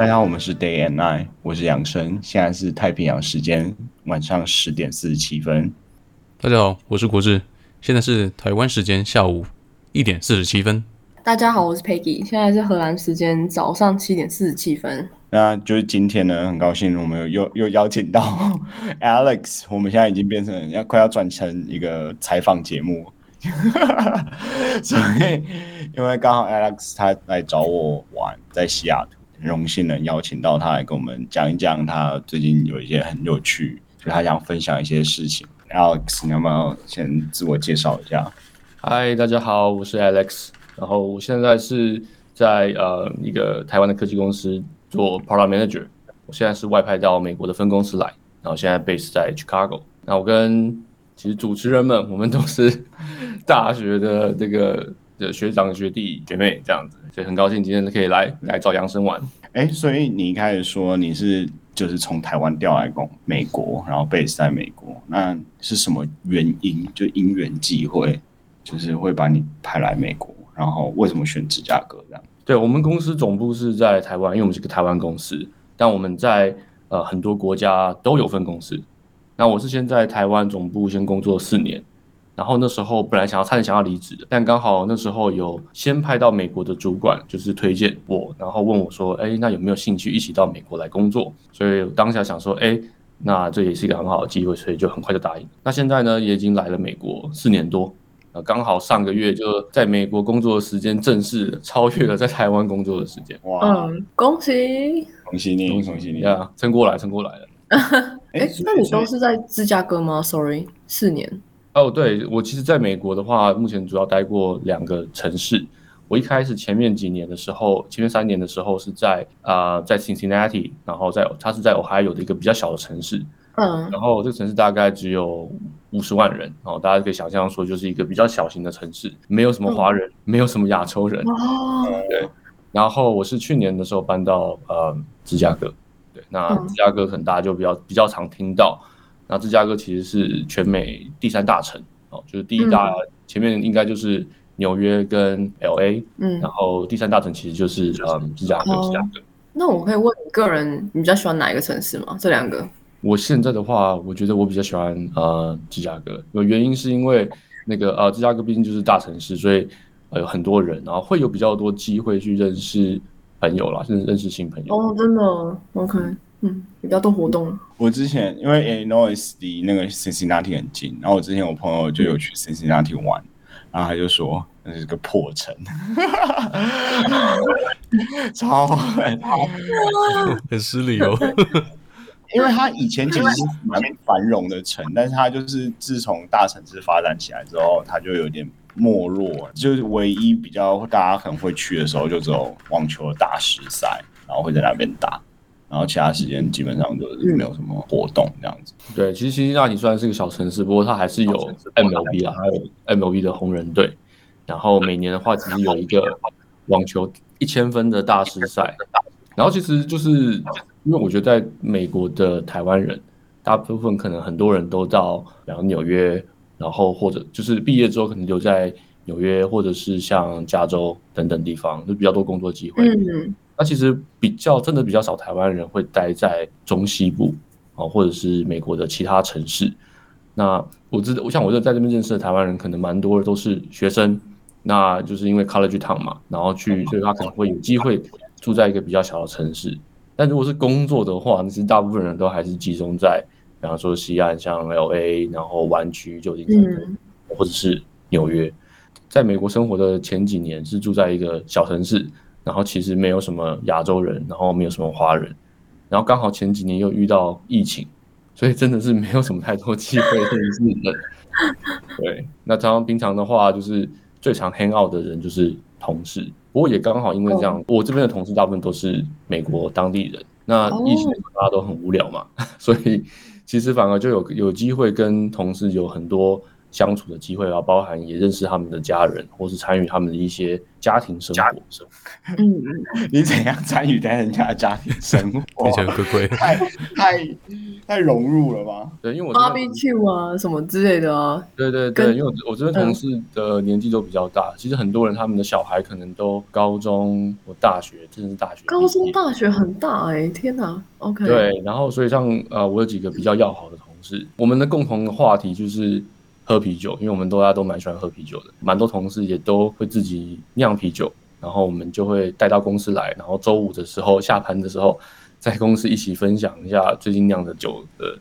大家好，我们是 Day and Night，我是养生，现在是太平洋时间晚上十点四十七分。大家好，我是国志，现在是台湾时间下午一点四十七分。大家好，我是 Peggy，现在是荷兰时间早上七点四十七分。那就是今天呢，很高兴我们又又邀请到 Alex，我们现在已经变成要快要转成一个采访节目，所以因为刚好 Alex 他来找我玩，在西雅图，很荣幸能邀请到他来跟我们讲一讲他最近有一些很有趣，就他想分享一些事情。Alex，你要不要先自我介绍一下？嗨，大家好，我是 Alex，然后我现在是在呃一个台湾的科技公司做 Product Manager，我现在是外派到美国的分公司来，然后现在 base 在 Chicago。那我跟其实主持人们，我们都是大学的这个的学长学弟学妹这样子，所以很高兴今天可以来来找杨生玩。哎，所以你一开始说你是就是从台湾调来工美国，然后 base 在美国，那是什么原因？就因缘际会，就是会把你派来美国，然后为什么选芝加哥这样？对我们公司总部是在台湾，因为我们是个台湾公司，但我们在呃很多国家都有分公司。那我是先在台湾总部先工作四年，然后那时候本来想要差点想要离职的，但刚好那时候有先派到美国的主管就是推荐我，然后问我说，哎，那有没有兴趣一起到美国来工作？所以当下想说，哎，那这也是一个很好的机会，所以就很快就答应。那现在呢，也已经来了美国四年多。呃，刚好上个月就在美国工作的时间正式超越了在台湾工作的时间。哇，嗯，恭喜！恭喜你，恭喜你！呀，撑过来，撑过来了。哎，那你都是在芝加哥吗？Sorry，四年。哦，对，我其实在美国的话，目前主要待过两个城市。我一开始前面几年的时候，前面三年的时候是在啊，在 Cincinnati，然后在它是在 Ohio 的一个比较小的城市。嗯，然后这个城市大概只有五十万人，然后大家可以想象说，就是一个比较小型的城市，没有什么华人，没有什么亚洲人。哦，对。然后我是去年的时候搬到呃芝加哥，对，那芝加哥可能大家就比较比较常听到。那芝加哥其实是全美第三大城，哦，就是第一大前面应该就是纽约跟 L A，嗯，然后第三大城其实就是嗯芝加哥，芝加哥。那我可以问你个人，你比较喜欢哪一个城市吗？这两个？我现在的话，我觉得我比较喜欢呃芝加哥，有原因是因为那个呃芝加哥毕竟就是大城市，所以呃有很多人，然后会有比较多机会去认识朋友啦，甚至认识新朋友。哦，真的，OK，嗯，比较多活动。我之前因为 Illinois 离那个 Cincinnati 很近，然后我之前我朋友就有去 Cincinnati 玩，然后他就说那是个破城，超很很失礼哦。因为他以前其实是蛮繁荣的城，但是他就是自从大城市发展起来之后，他就有点没落。就是唯一比较大家可能会去的时候，就只有网球的大师赛，然后会在那边打，然后其他时间基本上就是没有什么活动这样子。对，其实其实那里虽然是个小城市，不过它还是有 MLB 啊，还有 MLB 的红人队。然后每年的话，其实有一个网球一千分的大师赛。然后其实就是因为我觉得在美国的台湾人，大部分可能很多人都到然后纽约，然后或者就是毕业之后可能留在纽约或者是像加州等等地方，就比较多工作机会。嗯，那其实比较真的比较少台湾人会待在中西部啊，或者是美国的其他城市。那我知道，我想我这在这边认识的台湾人，可能蛮多的都是学生，那就是因为 college town 嘛，然后去，所以他可能会有机会。住在一个比较小的城市，但如果是工作的话，其实大部分人都还是集中在，比方说西岸，像 L A，然后湾区、旧金山，或者是纽约。在美国生活的前几年是住在一个小城市，然后其实没有什么亚洲人，然后没有什么华人，然后刚好前几年又遇到疫情，所以真的是没有什么太多机会认识人。对，那常常平常的话，就是最常 hang out 的人就是同事。不过也刚好因为这样，我这边的同事大部分都是美国当地人。那疫情大家都很无聊嘛，所以其实反而就有有机会跟同事有很多相处的机会啊，包含也认识他们的家人，或是参与他们的一些家庭生活。嗯嗯，你怎样参与在人家的家庭生活？听起来很贵贵。太太太融入了吧？对，因为我 barbecue 啊什么之类的啊，对对对，因为我我这边同事的年纪都比较大，其实很多人他们的小孩可能都高中或大学，甚至大学。高中大学很大哎、天哪，OK，，对，然后所以像呃，我有几个比较要好的同事，我们的共同的话题就是喝啤酒，因为我们大家都蛮喜欢喝啤酒的，蛮多同事也都会自己酿啤酒，然后我们就会带到公司来，然后周五的时候下班的时候，在公司一起分享一下最近酿的酒的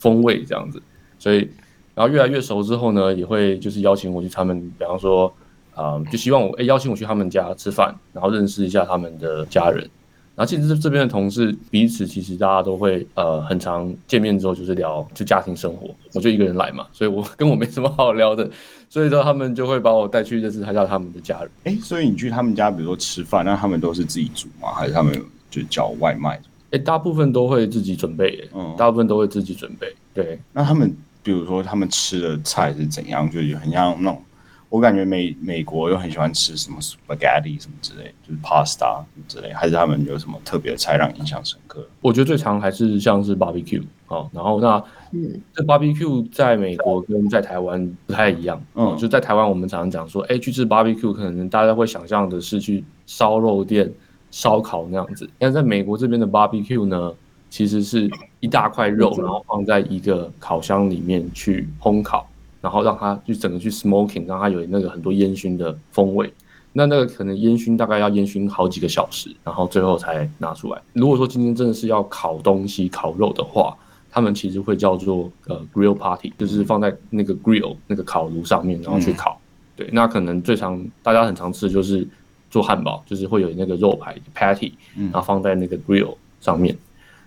风味这样子，所以然后越来越熟之后呢，也会就是邀请我去他们，比方说。啊、就希望我哎、邀请我去他们家吃饭，然后认识一下他们的家人，然后其实这这边的同事彼此其实大家都会呃很常见面之后就是聊就家庭生活，我就一个人来嘛，所以我 跟我没什么好聊的，所以说他们就会把我带去认识他家他们的家人。哎，所以你去他们家，比如说吃饭，那他们都是自己煮吗？还是他们就叫外卖？哎，大部分都会自己准备耶，嗯大部分都会自己准备。对，那他们比如说他们吃的菜是怎样？就是很像那种，我感觉美美国又很喜欢吃什么 spaghetti 什么之类，就是 pasta 什么之类，还是他们有什么特别的菜让你印象深刻？我觉得最常还是像是 barbecue 哦，然后那嗯。这 barbecue 在美国跟在台湾不太一样，嗯。嗯，就在台湾我们常常讲说，哎，去吃 barbecue 可能大家会想象的是去烧肉店、烧烤那样子，但在美国这边的 barbecue 呢，其实是一大块肉，然后放在一个烤箱里面去烘烤，然后让它就整个去 smoking，让它有那个很多烟熏的风味。那那个可能烟熏大概要烟熏好几个小时，然后最后才拿出来。如果说今天真的是要烤东西、烤肉的话，他们其实会叫做呃 grill party，就是放在那个 grill 那个烤炉上面，然后去烤。对，那可能最常大家很常吃的就是做汉堡，就是会有那个肉排 patty，然后放在那个 grill 上面。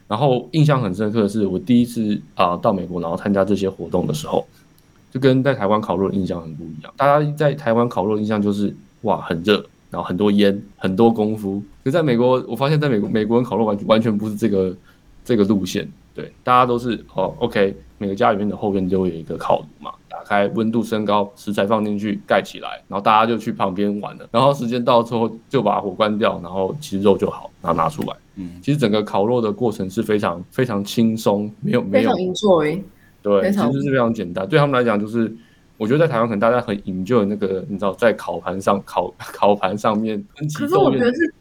然后印象很深刻的是，我第一次啊、到美国，然后参加这些活动的时候，就跟在台湾烤肉的印象很不一样。大家在台湾烤肉的印象就是哇很热，然后很多烟，很多功夫。可在美国，我发现在美国美国人烤肉完完全不是这个这个路线。对，大家都是哦，OK，每个家里面的后院都会有一个烤炉嘛，打开温度升高，食材放进去盖起来，然后大家就去旁边玩了。然后时间到之后就把火关掉，然后其实肉就好，然后拿出来。嗯，其实整个烤肉的过程是非常非常轻松，没有没有非常 enjoy，对，其实是非常简单。对他们来讲，就是我觉得在台湾可能大家很 enjoy 那个，你知道，在烤盘上烤 烤盘上面喷起可是我觉得是。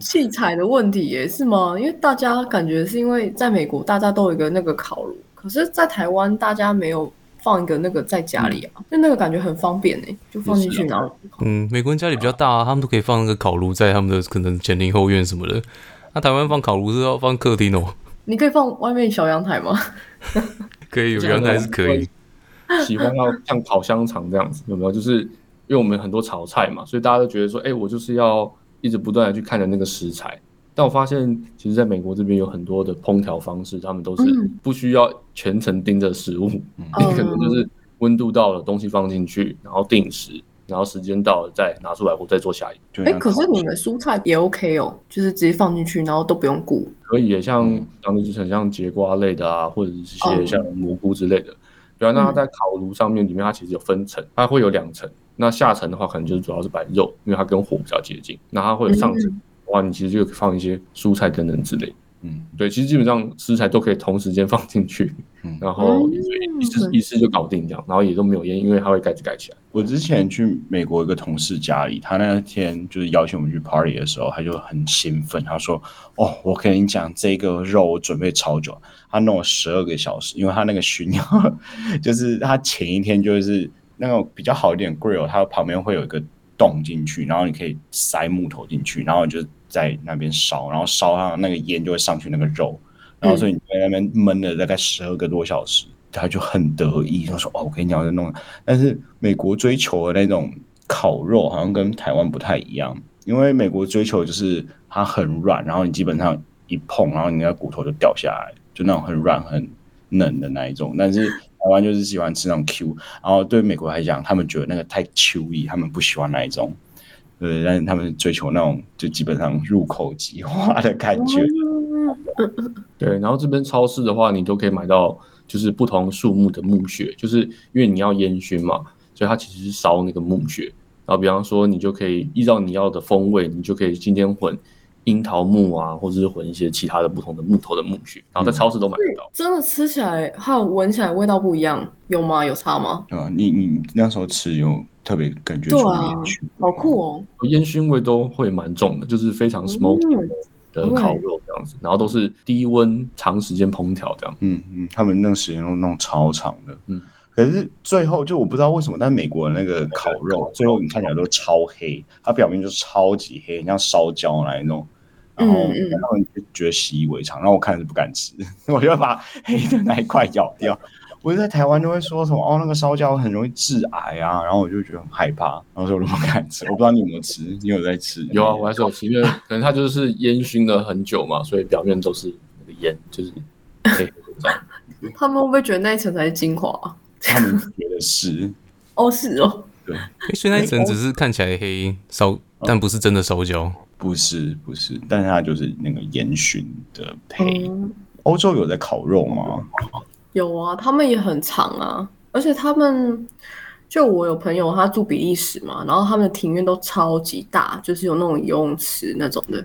器材的问题耶，是吗？因为大家感觉是因为在美国大家都有一个那个烤炉，可是，在台湾大家没有放一个那个在家里啊，就那个感觉很方便呢，就放进去然后嗯，美国人家里比较大啊，他们都可以放那个烤炉在他们的可能前庭后院什么的。那台湾放烤炉是要放客厅哦，你可以放外面小阳台吗？可以有阳台是可以。喜欢要像烤香肠这样子，有没有？就是因为我们很多炒菜嘛，所以大家都觉得说，哎、我就是要一直不断的去看着那个食材。但我发现，其实在美国这边有很多的烹调方式，他们都是嗯不需要全程盯着食物，你 可能就是温度到了，东西放进去，然后定时，然后时间到了再拿出来，我再做下一个。哎、可是你们蔬菜也 OK 哦，就是直接放进去，然后都不用顾。可以也像当地就是很像节瓜类的啊，或者是一些像蘑菇之类的。对啊，那它在烤炉上面里面，它其实有分层，它会有两层。那下层的话，可能就是主要是摆肉，因为它跟火比较接近。那它会有上层的话，你其实就可以放一些蔬菜等等之类。嗯，对，其实基本上食材都可以同时间放进去，嗯然后一次一次就搞定这样，然后也都没有烟，因为它会盖子盖起来。我之前去美国一个同事家里，他那天就是邀请我们去 party 的时候，他就很兴奋，他说：“哦，我跟你讲，这个肉我准备超久，他弄了十二个小时，因为他那个熏药，就是他前一天就是那种比较好一点的 grill，它旁边会有一个洞进去，然后你可以塞木头进去，然后你就在那边烧，然后烧上那个烟就会上去那个肉，然后所以你在那边闷了大概十二个多小时。”他就很得意，他说：“哦，我跟你讲，我在弄。”但是美国追求的那种烤肉好像跟台湾不太一样，因为美国追求就是它很软，然后你基本上一碰，然后你的骨头就掉下来，就那种很软很嫩的那一种。但是台湾就是喜欢吃那种 Q，然后对美国来讲，他们觉得那个太 chewy，他们不喜欢那一种。对，但是他们追求那种就基本上入口即化的感觉。嗯对，然后这边超市的话，你都可以买到就是不同树木的木屑，就是因为你要烟熏嘛，所以它其实是烧那个木屑。然后比方说，你就可以依照你要的风味，你就可以今天混樱桃木啊，或者是混一些其他的不同的木头的木屑，然后在超市都买得到。真的吃起来还有闻起来味道不一样，有吗？有差吗？对吧？你你那时候吃有特别感觉出对啊烟熏，好酷哦！烟熏味都会蛮重的，就是非常 smoky 嗯的烤肉这样子，然后都是低温长时间烹调这样。嗯嗯，他们那个时间都弄超长的，嗯。可是最后就我不知道为什么，但美国的那个烤肉最后你看起来都超黑，它表面就超级黑，像烧焦那一种。然后嗯嗯他们就觉得习以为常，然后我看着就不敢吃，我就把黑的那一块咬掉。我就在台湾就会说什么哦，那个烧焦很容易致癌啊，然后我就觉得很害怕，然后所以我就不敢吃。我不知道你有没有吃，你有在吃？有啊，我还是有吃，因为可能它就是烟熏了很久嘛，所以表面都是那个烟，就是黑黑的这样。他们会不会觉得那一层才是精华啊？他们觉得是，哦，是哦，对，所以那一层只是看起来黑烧，但不是真的烧焦。不是不是，但是它就是那个烟熏的配。嗯，欧洲有在烤肉吗？有啊，他们也很长啊，而且他们就我有朋友他住比利时嘛，然后他们的庭院都超级大，就是有那种游泳池那种的。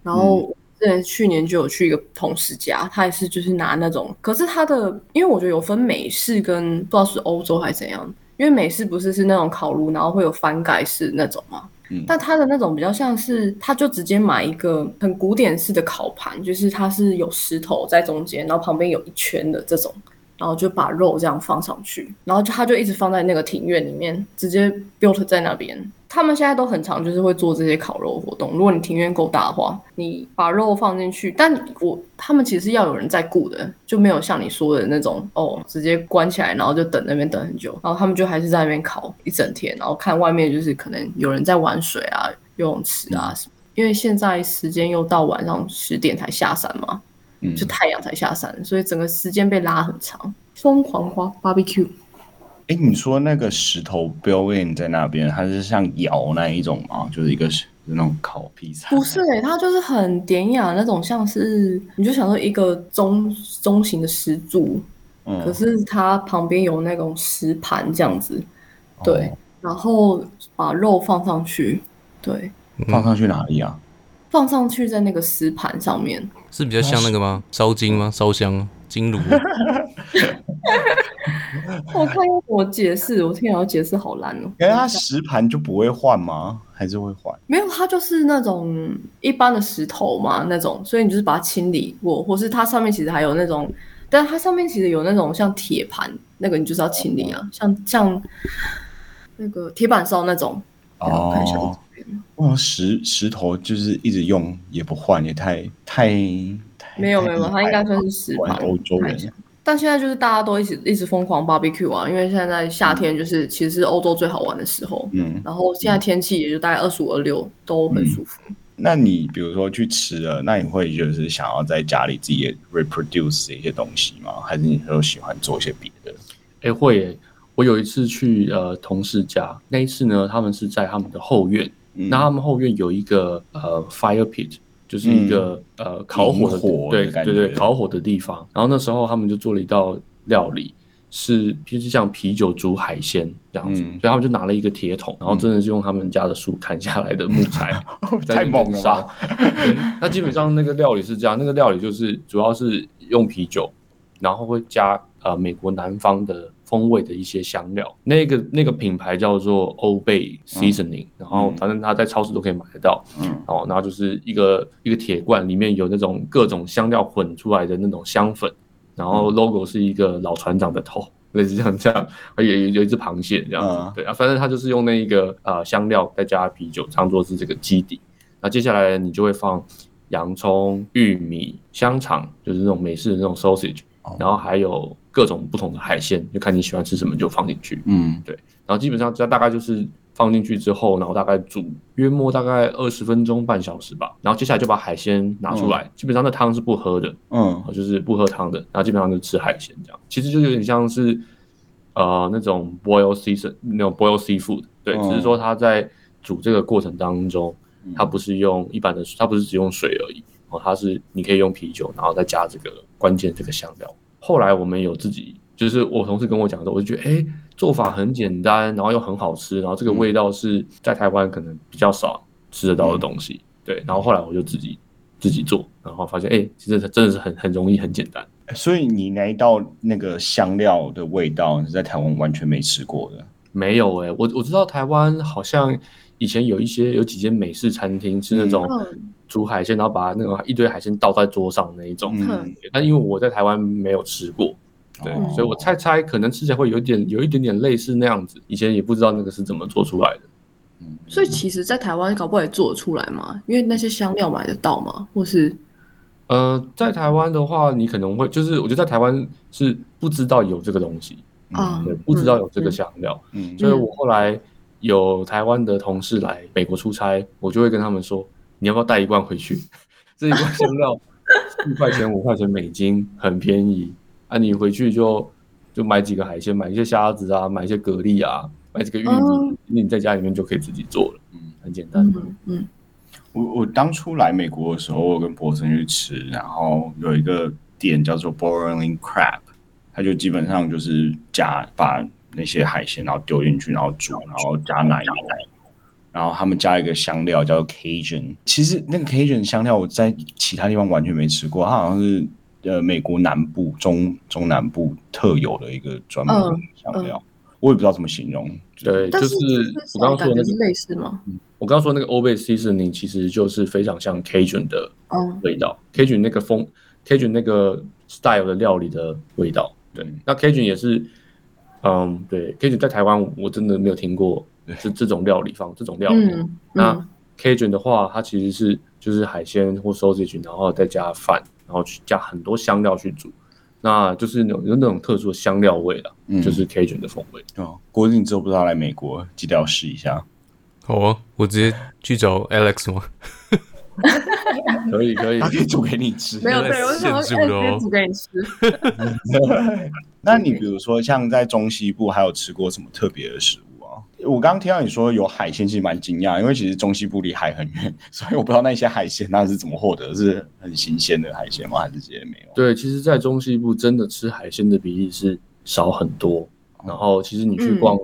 然后我之前去年就有去一个同事家，他也是就是拿那种，可是他的因为我觉得有分美式跟不知道是欧洲还是怎样，因为美式不是是那种烤炉，然后会有翻盖式那种嘛。但它的那种比较像是，他就直接买一个很古典式的烤盘，就是它是有石头在中间，然后旁边有一圈的这种，然后就把肉这样放上去，然后就他就一直放在那个庭院里面，直接 built 在那边。他们现在都很常就是会做这些烤肉活动。如果你庭院够大的话，你把肉放进去，但我他们其实要有人在顾的，就没有像你说的那种哦，直接关起来，然后就等那边等很久，然后他们就还是在那边烤一整天，然后看外面就是可能有人在玩水啊、游泳池啊什么。因为现在时间又到晚上十点才下山嘛，嗯就太阳才下山，所以整个时间被拉很长。疯狂花 barbecue，哎，你说那个石头 built in 在那边，它是像窑那一种吗？就是一个是那种烤披萨？不是诶、它就是很典雅那种，像是你就想说一个中中型的石柱，可嗯，是它旁边有那种石盘这样子，对，哦然后把肉放上去，对，放上去哪里啊？放上去在那个石盘上面，是比较像那个吗？烧金吗？烧香金炉？我看要怎么解释，我天啊，解释好烂哦。可是它石盘就不会换吗？还是会换？没有，它就是那种一般的石头嘛，那种，所以你就是把它清理过，或是它上面其实还有那种，但它上面其实有那种像铁盘，那个你就是要清理啊，像像那个铁板烧那种。我看一下哦，哇，石石头就是一直用也不换，也太太太没有没有，太它应该算是石盘。欧洲人但现在就是大家都一直一直疯狂 barbecue 啊，因为现在夏天就是其实是欧洲最好玩的时候，嗯，然后现在天气也就大概二十五二六都很舒服。那你比如说去吃了，那你会就是想要在家里自己也 reproduce 一些东西吗？还是你都喜欢做一些别的？哎、会耶！我有一次去呃同事家，那一次呢，他们是在他们的后院，嗯那他们后院有一个呃 fire pit，就是一个、呃烤火的对对对烤火的地方。然后那时候他们就做了一道料理，是就是像啤酒煮海鲜这样子，嗯所以他们就拿了一个铁桶，然后真的是用他们家的树砍下来的木材，在太猛了吧！那基本上那个料理是这样，那个料理就是主要是用啤酒，然后会加呃美国南方的风味的一些香料。那个那个品牌叫做 Old Bay Seasoning，、然后反正它在超市都可以买得到。嗯哦，然后就是一个一个铁罐，里面有那种各种香料混出来的那种香粉，然后 logo 是一个老船长的头。类似像这样，有有有一只螃蟹这样子，嗯对啊，反正它就是用那一个呃香料再加啤酒，当做是这个基底。那接下来你就会放洋葱、玉米、香肠，就是那种美式的那种 sausage，哦然后还有各种不同的海鲜，就看你喜欢吃什么就放进去。嗯。对。然后基本上这大概就是放进去之后，然后大概煮约莫大概二十分钟半小时吧。然后接下来就把海鲜拿出来，基本上那汤是不喝的，嗯。哦就是不喝汤的，然后基本上就吃海鲜这样。其实就有点像是呃那种 boil season 那种 boil seafood，对，嗯。只是说它在煮这个过程当中，它不是用一般的，它不是只用水而已，哦，它是你可以用啤酒，然后再加这个关键这个香料，后来我们有自己，就是我同事跟我讲的，我就觉得哎，做法很简单，然后又很好吃，然后这个味道是在台湾可能比较少吃得到的东西。对，然后后来我就自己自己做，然后发现哎，其实它真的是很很容易，很简单。所以你那一道那个香料的味道是在台湾完全没吃过的？没有哎，我我知道台湾好像以前有一些有几间美式餐厅是那种煮海鲜，然后把那种一堆海鲜倒在桌上那一种。嗯，但因为我在台湾没有吃过，对，所以我猜猜可能吃起来会有点有一点点类似那样子。以前也不知道那个是怎么做出来的。嗯，所以其实，在台湾搞不好也做得出来嘛，因为那些香料买得到嘛，或是。呃，在台湾的话，你可能会就是，我觉得在台湾是不知道有这个东西啊，对，不知道有这个香料，嗯，所以我后来有台湾的同事来美国出差，我就会跟他们说，你要不要带一罐回去？这一罐香料四块钱五块钱美金，很便宜。啊，你回去就就买几个海鲜，买一些虾子啊，买一些蛤蜊啊，买几个玉米，你在家里面就可以自己做了，嗯，很简单，嗯。我我当初来美国的时候，我跟博森去吃，然后有一个店叫做 Boiling Crab，它就基本上就是加把那些海鲜然后丢进去，然后煮，然后加奶油，然后他们加一个香料叫做 Cajun。其实那个 Cajun 香料我在其他地方完全没吃过，它好像是呃美国南部中中南部特有的一个专门的香料，我也不知道怎么形容。对，就是我刚刚说的那个类似吗？我刚刚说那个 Old Bay Seasoning 其实就是非常像 Cajun 的味道，Cajun 那个风，Cajun 那个 style 的料理的味道。对，那 Cajun 也是，嗯，对，Cajun 在台湾我真的没有听过是这种料理方这种料理。那 Cajun 的话，它其实是就是海鲜或 sausage，然后再加饭，然后去加很多香料去煮，那就是有有那种特殊的香料味了，就是 Cajun 的风味。哦，国庆之后不知道来美国，记得要试一下。好啊，我直接去找 Alex 吗？可以可以，他可以煮给你吃。没有，对我想直接煮给你吃。那你比如说像在中西部，还有吃过什么特别的食物啊？我刚刚听到你说有海鲜，其实蛮惊讶，因为其实中西部离海很远，所以我不知道那些海鲜那是怎么获得，是很新鲜的海鲜吗？还是直接没有？对，其实，在中西部真的吃海鲜的比例是少很多。然后，其实你去逛。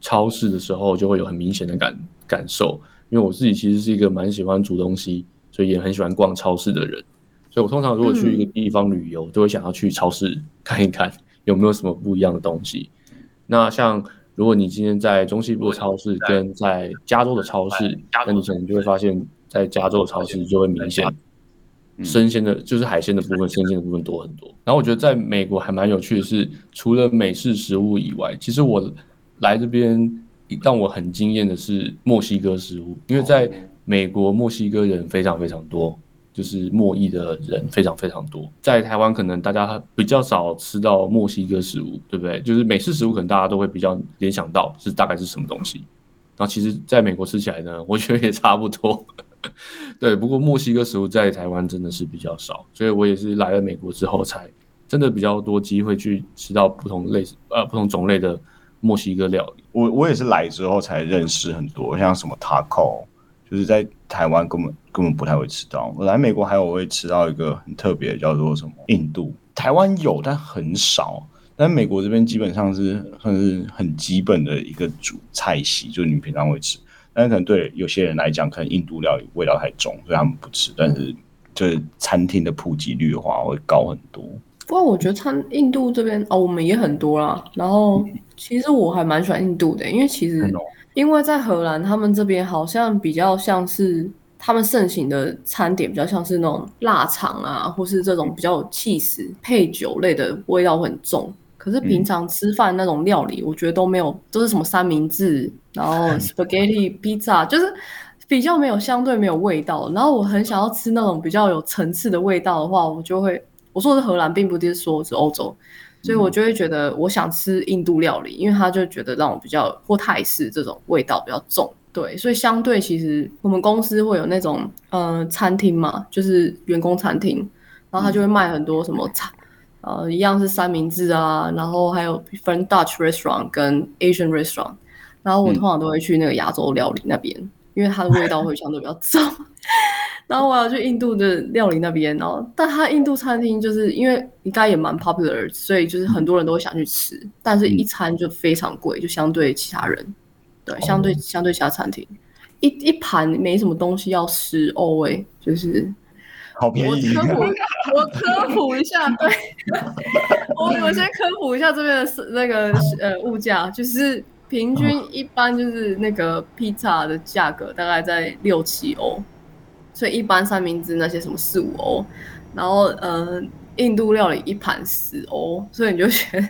超市的时候就会有很明显的感感受，因为我自己其实是一个蛮喜欢煮东西，所以也很喜欢逛超市的人。所以我通常如果去一个地方旅游，都会想要去超市 看一看有没有什么不一样的东西。那像如果你今天在中西部的超市跟在加州的超市，那你可能就会发现，在加州的超市就会明显生鲜的，就是海鲜的部分，生鲜的部分多很多。然后我觉得在美国还蛮有趣的是，除了美式食物以外，其实我。来这边让我很惊艳的是墨西哥食物，因为在美国墨西哥人非常非常多，就是墨裔的人非常非常多。在台湾可能大家比较少吃到墨西哥食物，对不对？就是美式食物可能大家都会比较联想到是大概是什么东西。然后其实在美国吃起来呢，我觉得也差不多。对，不过墨西哥食物在台湾真的是比较少，所以我也是来了美国之后才真的比较多机会去吃到不同类呃不同种类的。墨西哥料理，我我也是来之后才认识很多，像什么 taco，就是在台湾根本根本不太会吃到。我来美国还有会吃到一个很特别，叫做什么印度。台湾有，但很少。但美国这边基本上是很很基本的一个主菜系，就是你平常会吃。但是可能对有些人来讲，可能印度料理味道太重，所以他们不吃。但是就是餐厅的普及率的话，会高很多。不过我觉得餐印度这边哦，我们也很多啦。然后其实我还蛮喜欢印度的，因为其实因为在荷兰，他们这边好像比较像是他们盛行的餐点，比较像是那种腊肠啊，或是这种比较有气势配酒类的味道很重。可是平常吃饭那种料理，我觉得都没有，都是什么三明治，然后 spaghetti pizza，就是比较没有相对没有味道。然后我很想要吃那种比较有层次的味道的话，我就会。我说的是荷兰，并不是说是欧洲，所以我就会觉得我想吃印度料理，因为他就觉得让我比较或泰式这种味道比较重，对，所以相对其实我们公司会有那种呃餐厅嘛，就是员工餐厅，然后他就会卖很多什么餐，呃，一样是三明治啊，然后还有分 Dutch restaurant 跟 Asian restaurant，然后我通常都会去那个亚洲料理那边，因为它的味道会相对比较重。然后我要去印度的料理那边，然后但它印度餐厅就是因为应该也蛮 popular，所以就是很多人都会想去吃，但是一餐就非常贵，就相对其他人，对，相对相对其他餐厅，一一盘没什么东西要十欧诶，就是好便宜。我科普，我科普一下，对，我我先科普一下这边的那个呃物价，就是平均一般就是那个披萨的价格大概在六七欧，所以一般三明治那些什么四五欧，然后呃印度料理一盘十欧，所以你就觉得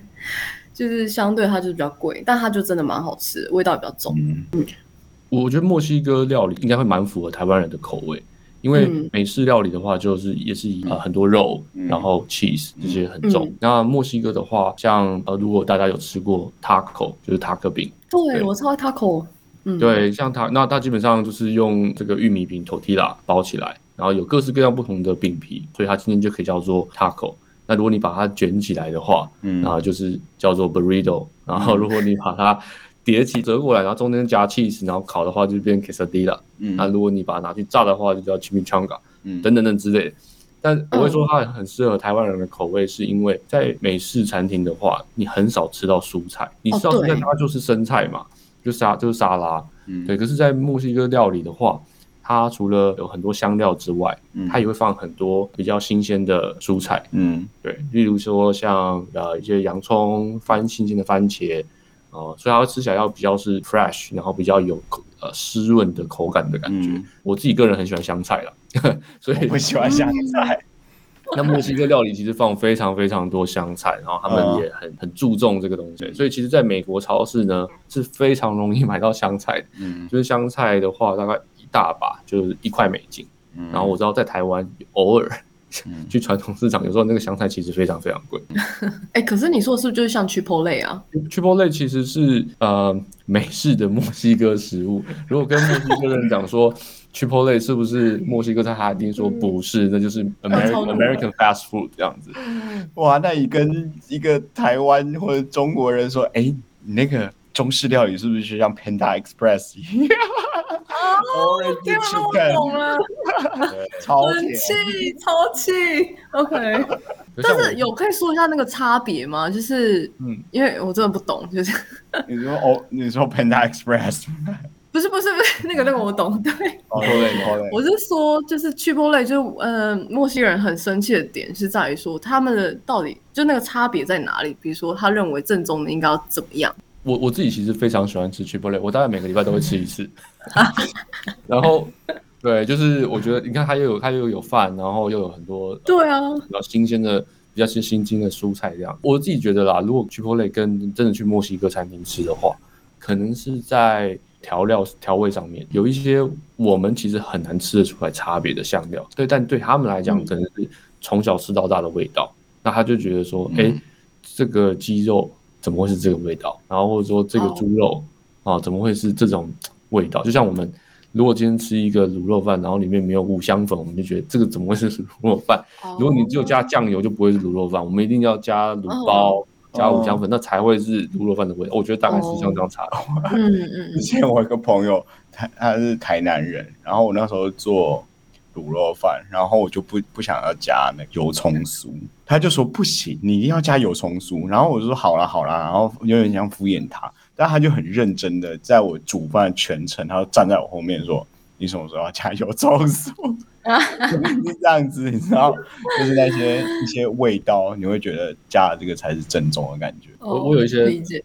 就是相对它就是比较贵，但它就真的蛮好吃，味道也比较重。嗯，我觉得墨西哥料理应该会蛮符合台湾人的口味，因为嗯。美式料理的话，就是也是以、呃、很多肉，嗯。然后 cheese 这些很重。嗯。那墨西哥的话，像呃，如果大家有吃过 taco，就是塔克饼，对对。我超爱 taco，嗯，对，像它那它基本上就是用这个玉米饼 tortilla 包起来，然后有各式各样不同的饼皮，所以它今天就可以叫做 taco。那如果你把它卷起来的话，嗯。然后就是叫做 burrito。然后如果你把它叠起折过来，然后中间加 cheese，然后烤的话就变 quesadilla。嗯那如果你把它拿去炸的话，就叫 chimichanga 嗯等等等之类的。但我会说它很适合台湾人的口味，是因为在美式餐厅的话，你很少吃到蔬菜，你吃到蔬菜它就是生菜嘛，就沙就是沙拉。嗯对，可是，在墨西哥料理的话，它除了有很多香料之外，嗯它也会放很多比较新鲜的蔬菜。嗯对，例如说像呃一些洋葱、番新鲜的番茄，呃，所以它吃起来要比较是 fresh，然后比较有口呃湿润的口感的感觉。嗯我自己个人很喜欢香菜啦，所以我喜欢香菜。那墨西哥料理其实放非常非常多香菜，然后他们嗯也很很注重这个东西，所以其实在美国超市呢是非常容易买到香菜的。嗯 就是香菜的话，大概一大把就是一块美金。嗯然后我知道在台湾偶尔嗯 去传统市场，有时候那个香菜其实非常非常贵。哎，可是你说的是不是就是像 Chipotle 啊？Chipotle 其实是呃美式的墨西哥食物。如果跟墨西哥人讲说 Chipotle 是不是墨西哥菜，他一定说不是，那就是 American American fast food 这样子。哇，那你跟一个台湾或者中国人说，哎，你那个中式料理是不是就像 Panda Express 一样？哦，天啊，我懂了，超气，超气。OK，但是有可以说一下那个差别吗？就是，嗯因为我真的不懂，就是你说哦，你说 Panda Express？不是不是不是那个那个我懂，对，哦，对对我是说就是去波类，就呃墨西哥人很生气的点是在于说他们的到底就那个差别在哪里？比如说他认为正宗的应该要怎么样？我我自己其实非常喜欢吃 Chipotle，我大概每个礼拜都会吃一次。然后对，就是我觉得你看他又有他又有饭，然后又有很多对啊，比较新鲜的、比较新新鲜的蔬菜这样。我自己觉得啦，如果 Chipotle 跟真的去墨西哥餐厅吃的话，可能是在调料调味上面有一些我们其实很难吃得出来差别的香料。对，但对他们来讲，嗯可能是从小吃到大的味道。那他就觉得说，哎、嗯这个鸡肉怎么会是这个味道？然后或者说这个哦猪肉啊，怎么会是这种味道？就像我们如果今天吃一个卤肉饭，然后里面没有五香粉，我们就觉得这个怎么会是卤肉饭？如果你只有加酱油，就不会是卤肉饭。我们一定要加卤包、加五香粉，那才会是卤肉饭的味道。我觉得大概是像这样差的。嗯嗯之前我一个朋友，他他是台南人，然后我那时候做卤肉饭，然后我就不不想要加那个油葱酥，他就说不行，你一定要加油葱酥，然后我就说好啦好啦，然后有点像敷衍他，但他就很认真的在我煮饭全程，他就站在我后面说。你什么时候要加油葱酥？是这样子，你知道，就是那些一些味道，你会觉得加了这个才是正宗的感觉。哦我我有一些理解，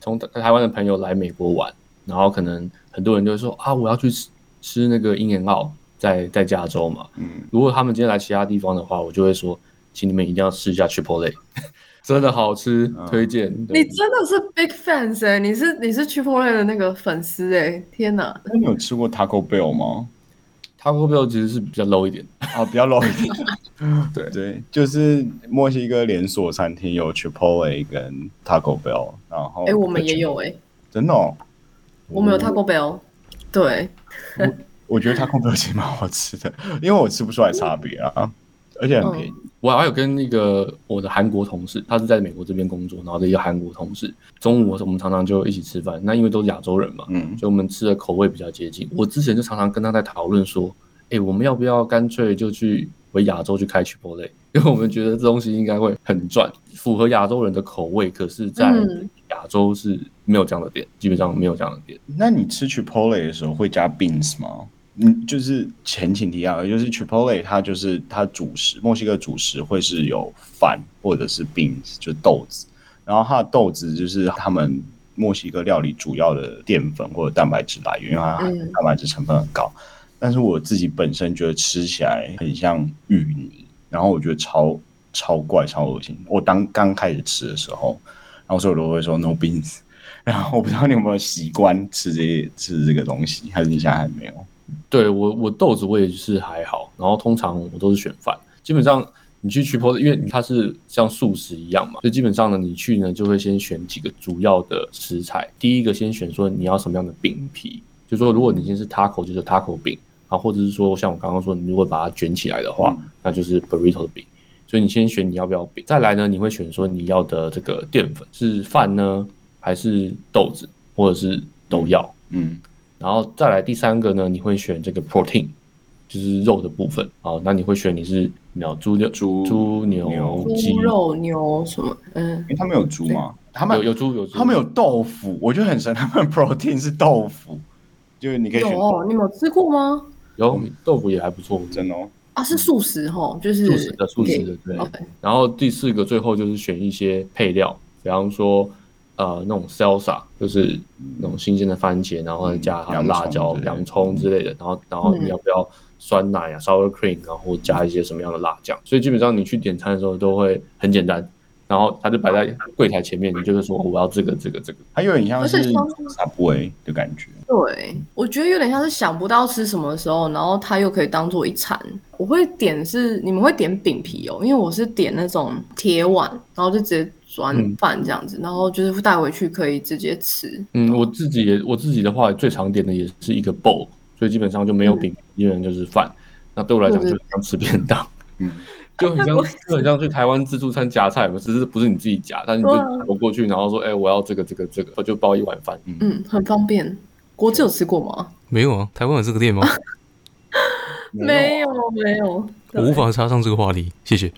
从台台湾的朋友来美国玩，然后可能很多人就会说啊，我要去吃吃那个鹰眼澳，在在加州嘛。嗯，如果他们今天来其他地方的话，我就会说，请你们一定要试一下 Chipotle，真的好吃，嗯。推荐。你真的是 big fans 哎、你是你是 Chipotle 的那个粉丝哎、天哪！那你有吃过 Taco Bell 吗？Taco Bell 其实是比较 low 一点，啊，比较 low 一点。对。对，就是墨西哥连锁餐厅有 Chipotle 跟 Taco Bell，然后哎、我们也有哎、真的、哦，我们有 Taco Bell，对，我觉得 Taco Bell 其实蛮好吃的，因为我吃不出来差别啊，而且很便宜。我还有跟那个我的韩国同事，他是在美国这边工作，然后的一个韩国同事，中午我们常常就一起吃饭。那因为都是亚洲人嘛，嗯所以我们吃的口味比较接近。我之前就常常跟他在讨论说，哎，我们要不要干脆就去回亚洲去开 Chipotle？因为我们觉得这东西应该会很赚，符合亚洲人的口味。可是，在亚洲是没有这样的店，基本上没有这样的店。那你吃 Chipotle 的时候会加 beans 吗？嗯，就是前情提要，就是 Chipotle 它就是它主食，墨西哥主食会是有饭或者是 beans，就是豆子。然后它的豆子就是他们墨西哥料理主要的淀粉或者蛋白质来源，因为它蛋白质成分很高。但是我自己本身觉得吃起来很像芋泥，然后我觉得超超怪、超恶心。我当刚开始吃的时候，然后所有人都会说 no beans。然后我不知道你有没有习惯吃这些吃这个东西，还是你现在还没有？对我，我豆子我也是还好，然后通常我都是选饭。基本上你去曲坡，因为它是像素食一样嘛，所以基本上呢，你去呢就会先选几个主要的食材。第一个先选说你要什么样的饼皮，就说如果你先是 taco 就是 taco 饼啊，或者是说像我刚刚说，你如果把它卷起来的话，那就是 burrito 的饼。所以你先选你要不要饼，再来呢，你会选说你要的这个淀粉是饭呢，还是豆子，或者是都要，嗯。然后再来第三个呢，你会选这个 protein，就是肉的部分。好，那你会选你是鸟猪牛猪猪牛鸡肉牛什么？嗯，因为他们有猪吗？他们有有猪有猪，他们有豆腐，我觉得很神。他们 protein 是豆腐，就是你可以选。有，你有吃过吗？有豆腐也还不错，真的哦。啊，是素食哈，就是素食的素食的对。然后第四个最后就是选一些配料，比方说。呃，那种 salsa 就是那种新鲜的番茄，然后加辣椒、洋葱之类的，然后然后你要不要酸奶啊，sour cream，然后加一些什么样的辣酱？所以基本上你去点餐的时候都会很简单，然后他就摆在柜台前面，你就是说我要这个这个这个，它有点像是 subway 的感觉。对，我觉得有点像是想不到吃什么的时候，然后它又可以当做一餐。我会点是你们会点饼皮哦，因为我是点那种铁碗，然后就直接。酸饭这样子，然后就是带回去可以直接吃。嗯，我自己也我自己的话，最常点的也是一个 bowl，所以基本上就没有饼，一人就是饭。那对我来讲，就像吃便当，嗯，就很像 就很像去台湾自助餐夹菜嘛，只是不是你自己夹，但是你就走过去，然后说，哎，我要这个这个这个，我就包一碗饭。嗯，很方便。国子有吃过吗？没有啊，台湾有这个店吗？没有没有，我无法插上这个话题，谢谢。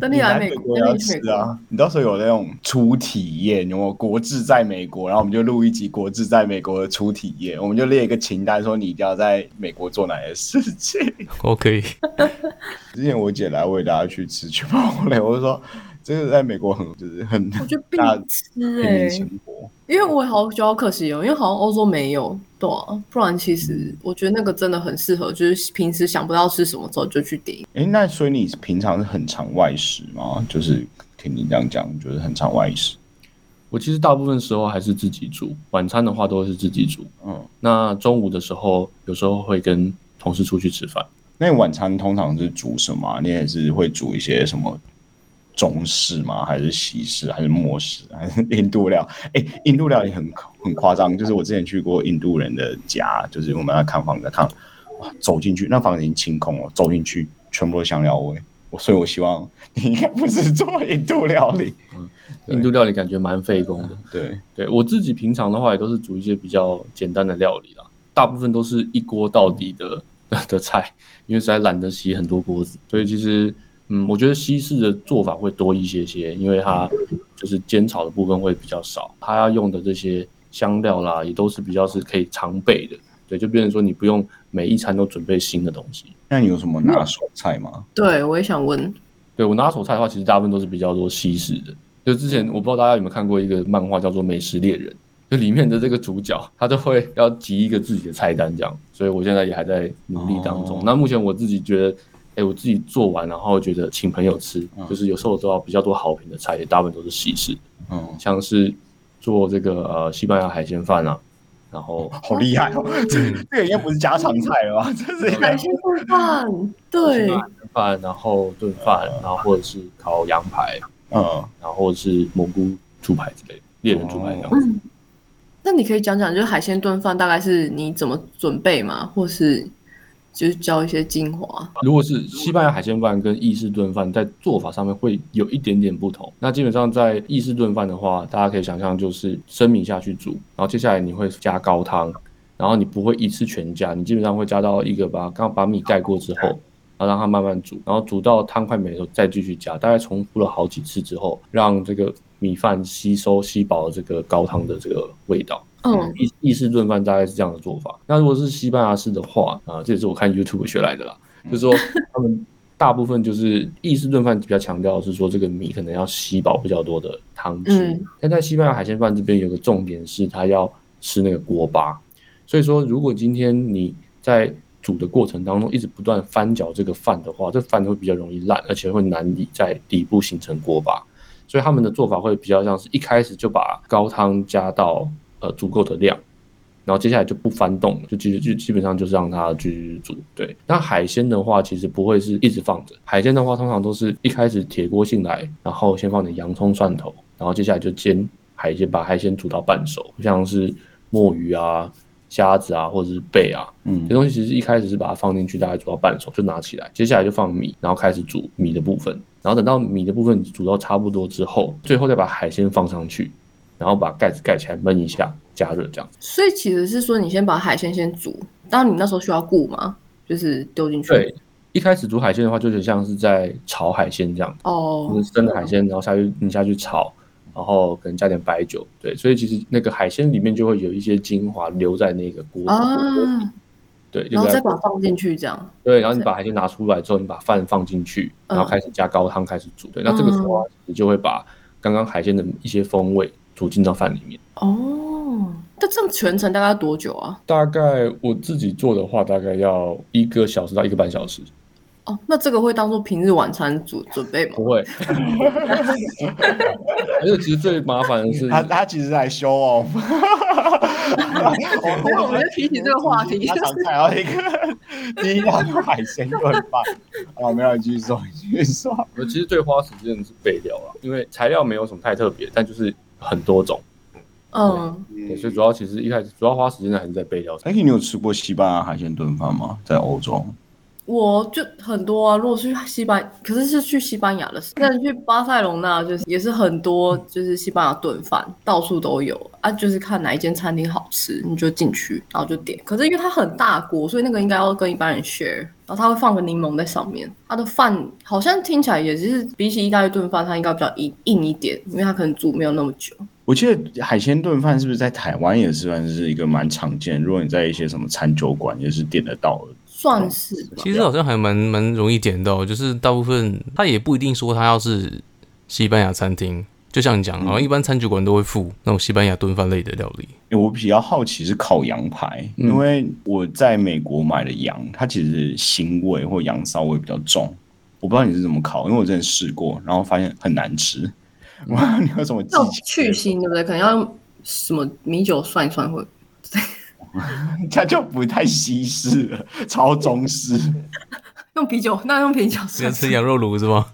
等你来美国要吃啊！你到时候有那种初体验，有有国志在美国，然后我们就录一集国志在美国的初体验，我们就列一个清单，说你一定要在美国做哪些事情。OK。之前我姐来，我也带她去吃去泡嘞，我就说。这个在美国很就是很，我觉得必吃哎，因为我也好觉得好可惜哦，因为好像欧洲没有，对啊，不然其实我觉得那个真的很适合，就是平时想不到吃什么时候就去点。哎，那所以你平常是很常外食吗？就是听你这样讲，就是很常外食。我其实大部分时候还是自己煮，晚餐的话都是自己煮。嗯，那中午的时候有时候会跟同事出去吃饭。那你晚餐通常是煮什么？你也是会煮一些什么？中式吗？还是西式？还是墨式？还是印度料？哎，印度料也很很夸张。就是我之前去过印度人的家，就是我们要看房子，看哇，走进去那房子已经清空了，走进去全部都香料味。我所以，我希望你应该不是做印度料理。嗯，印度料理感觉蛮费工的。对，对我自己平常的话也都是煮一些比较简单的料理啦，大部分都是一锅到底的 的菜，因为实在懒得洗很多锅子，所以其实。嗯，我觉得西式的做法会多一些些，因为它就是煎炒的部分会比较少，它要用的这些香料啦，也都是比较是可以常备的。对，就变成说你不用每一餐都准备新的东西。那你有什么拿手菜吗？对，我也想问。对我拿手菜的话，其实大部分都是比较多西式的。就之前我不知道大家有没有看过一个漫画叫做《美食猎人》，就里面的这个主角他都会要集一个自己的菜单这样，所以我现在也还在努力当中。那目前我自己觉得。哎，我自己做完，然后觉得请朋友吃，就是有时候我做到比较多好评的菜，也大部分都是西式。嗯，像是做这个呃西班牙海鲜饭啊，然后好厉害哦，这这个应该不是家常菜了吧？这是海鲜炖饭，对，饭，然后炖饭，然后或者是烤羊排，嗯，然后是蘑菇猪排之类的，猎人猪排这样子。那你可以讲讲，就是海鲜炖饭大概是你怎么准备吗？或是？就是教一些精华。如果是西班牙海鲜饭跟意式炖饭，在做法上面会有一点点不同。那基本上在意式炖饭的话，大家可以想象就是生米下去煮，然后接下来你会加高汤，然后你不会一次全加，你基本上会加到一个把刚把米盖过之后，然后让它慢慢煮，然后煮到汤快没的时候再继续加，大概重复了好几次之后，让这个米饭吸收吸饱了这个高汤的这个味道。嗯，意意式炖饭大概是这样的做法。那如果是西班牙式的话，啊，这也是我看 YouTube 学来的啦，就是说他们大部分就是意式炖饭比较强调是说这个米可能要吸饱比较多的汤汁。嗯但在西班牙海鲜饭这边有个重点是，它要吃那个锅巴。所以说，如果今天你在煮的过程当中一直不断翻搅这个饭的话，这饭会比较容易烂，而且会难以在底部形成锅巴。所以他们的做法会比较像是一开始就把高汤加到呃足够的量，然后接下来就不翻动了，就基就基本上就是让它继续煮。对，那海鲜的话其实不会是一直放着，海鲜的话通常都是一开始铁锅进来，然后先放点洋葱蒜头，然后接下来就煎海鲜，把海鲜煮到半熟，像是墨鱼啊、虾子啊或者是贝啊，嗯这东西其实一开始是把它放进去，大概煮到半熟就拿起来，接下来就放米，然后开始煮米的部分，然后等到米的部分煮到差不多之后，最后再把海鲜放上去，然后把盖子盖起来焖一下，加热这样。所以其实是说你先把海鲜先煮，当然你那时候需要顾吗？就是丢进去。对，一开始煮海鲜的话，就是像是在炒海鲜这样，哦就哦是，生的海鲜，然后下去你下去炒，然后可能加点白酒，对，所以其实那个海鲜里面就会有一些精华留在那个锅，啊，对，就然后在再把它放进去这样。对，然后你把海鲜拿出来之后，你把饭放进去，然后嗯开始加高汤开始煮，对，那这个时候啊你就会把刚刚海鲜的一些风味煮进到饭里面。哦，那这样全程大概多久啊？大概我自己做的话，大概要一个小时到一个半小时。哦，那这个会当做平日晚餐煮准备吗不？会，而且其实最麻烦的是，他他其实在修哦。我们就提起这个话题。他想看到一个 第一道就海鲜炖饭。哦，没有，你继续说，继续说。我其实最花时间的是备料了，因为材料没有什么太特别，但就是很多种，嗯，对，所以主要其实一开始主要花时间的还是在备料上。哎，你有吃过西班牙海鲜炖饭吗？在欧洲？我就很多啊。如果是去西班，可是是去西班牙的时候，但是去巴塞隆那就是也是很多，就是西班牙炖饭到处都有啊。就是看哪一间餐厅好吃，你就进去，然后就点。可是因为它很大锅，所以那个应该要跟一般人 share。然后它会放个柠檬在上面。它的饭好像听起来也是比起意大利炖饭，它应该比较硬硬一点，因为它可能煮没有那么久。我记得海鲜炖饭是不是在台湾也是算是一个蛮常见？如果你在一些什么餐酒馆也是点得到的。算是吧。其实好像还蛮蛮容易点到，就是大部分他也不一定说他要是西班牙餐厅，就像你讲，好像一般餐酒馆都会附那种西班牙炖饭类的料理。欸我比较好奇是烤羊排，嗯因为我在美国买的羊，它其实腥味或羊骚味比较重。我不知道你是怎么烤，因为我之前试过，然后发现很难吃。哇，你有什么技巧？去腥，对不对？可能要用什么米酒涮一涮会。它就不太西式了，超中式。用啤酒，那用啤酒是要。吃羊肉炉是吗？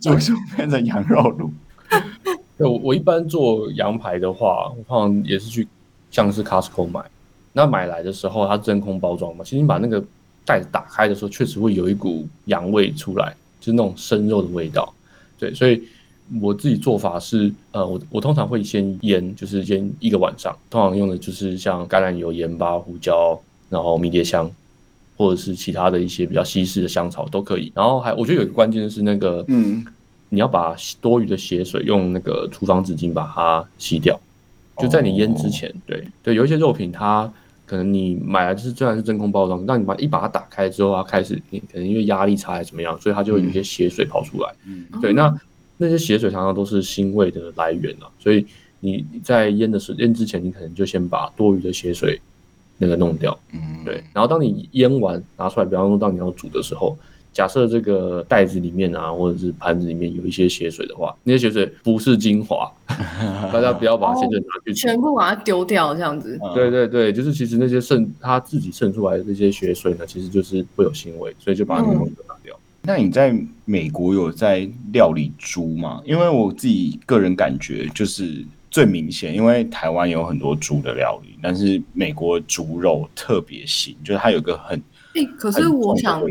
煮 就变成羊肉炉。对，我我一般做羊排的话，我通常也是去像是 Costco 买。那买来的时候，它真空包装嘛，其实你把那个袋子打开的时候，确实会有一股羊味出来，就是那种生肉的味道。对，所以我自己做法是，呃，我我通常会先腌，就是腌一个晚上，通常用的就是像橄榄油、盐巴、胡椒，然后迷迭香，或者是其他的一些比较西式的香草都可以。然后还我觉得有一个关键是那个，嗯，你要把多余的血水用那个厨房纸巾把它吸掉，就在你腌之前，对对，有一些肉品它可能你买来就是虽然是真空包装，但你把一把它打开之后，它开始你可能因为压力差还是怎么样，所以它就会有一些血水跑出来。嗯对，那那些血水常常都是腥味的来源啊，所以你在腌的时腌之前，你可能就先把多余的血水那个弄掉。嗯，对，然后当你腌完拿出来，比方说当你要煮的时候，假设这个袋子里面啊，或者是盘子里面有一些血水的话，那些血水不是精华，大家不要把血水拿去煮。全部把它丢掉，这样子。嗯对对对，就是其实那些渗它自己渗出来的这些血水呢，其实就是会有腥味，所以就把那个东西拿掉。那你在美国有在料理猪吗？因为我自己个人感觉就是最明显，因为台湾有很多猪的料理，但是美国猪肉特别腥，就是它有个很哎、可是我想。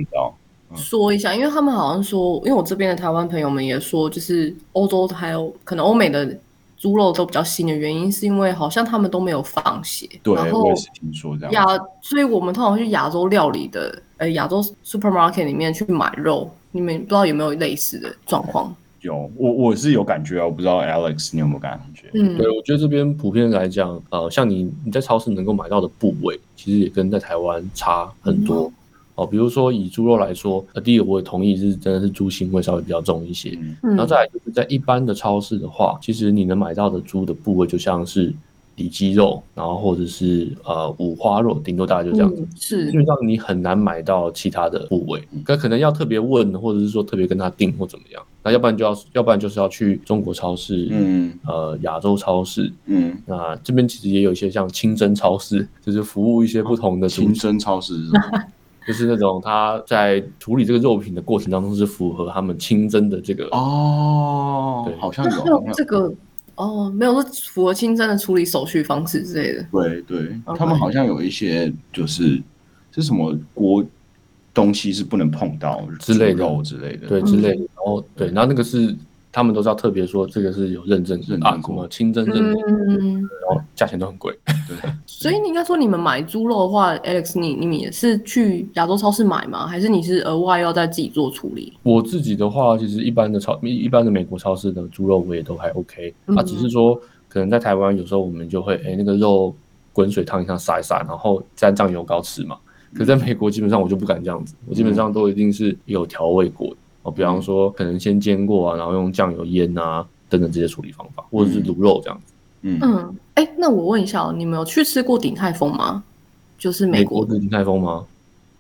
说一下，因为他们好像说，因为我这边的台湾朋友们也说，就是欧洲还有可能欧美的猪肉都比较腥的原因，是因为好像他们都没有放血，对然后我也是听说这样。亚，所以我们通常去亚洲料理的呃亚洲 supermarket 里面去买肉，你们不知道有没有类似的状况？有，我我是有感觉啊，我不知道 Alex 你有没有感觉？嗯对，我觉得这边普遍来讲，呃，像你你在超市能够买到的部位，其实也跟在台湾差很多。哦，比如说以猪肉来说，呃，第一个我也同意是真的是猪腥味稍微比较重一些。然后再来就是在一般的超市的话，其实你能买到的猪的部位就像是里脊肉，然后或者是呃五花肉，顶多大概就这样子。嗯是基本上你很难买到其他的部位，那可能要特别问，或者是说特别跟他订或怎么样。那要不然就要，要不然就是要去中国超市，嗯呃，亚洲超市。嗯，那这边其实也有一些像清真超市，就是服务一些不同的清真超市是什么？就是那种他在处理这个肉品的过程当中是符合他们清真的这个哦对，好像有，这个哦，没有说符合清真的处理手续方式之类的。对对他们好像有一些就是是什么锅东西是不能碰到之类的肉之类的，对之类的，然后对，然后那个是他们都是要特别说这个是有认证啊，什认证过么清真认证，嗯，然后价钱都很贵。所以你应该说你们买猪肉的话，Alex，你你们也是去亚洲超市买吗？还是你是额外要再自己做处理？我自己的话，其实一般的超一一般的美国超市的猪肉我也都还 OK，啊，嗯只是说可能在台湾有时候我们就会哎那个肉滚水烫一下撒一撒，然后蘸酱油膏吃嘛。可在美国基本上我就不敢这样子，我基本上都一定是有调味过的哦，比方说可能先煎过啊，然后用酱油腌啊等等这些处理方法，或者是卤肉这样子。嗯嗯，哎，那我问一下哦，你们有去吃过鼎泰丰吗？就是美国的鼎泰丰吗？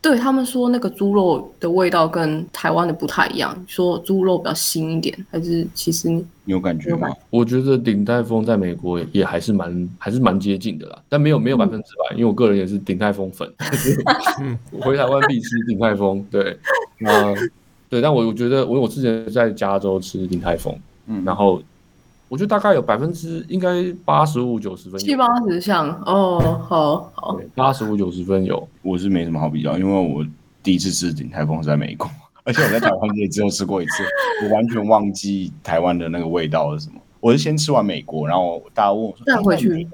对他们说那个猪肉的味道跟台湾的不太一样，说猪肉比较腥一点，还是其实你你有感觉吗？我觉得鼎泰丰在美国也还是蛮还是蛮接近的啦，但没有没有百分之百，因为我个人也是鼎泰丰粉，回台湾必吃鼎泰丰。对，那对，但我我觉得我我之前在加州吃鼎泰丰，嗯然后我觉得大概有百分之应该八十五九十分，七八十像哦，好好，八十五九十分有。我是没什么好比较，因为我第一次吃鼎泰丰是在美国，而且我在台湾也只有吃过一次，我完全忘记台湾的那个味道是什么。我是先吃完美国，然后大家问我说：“带回去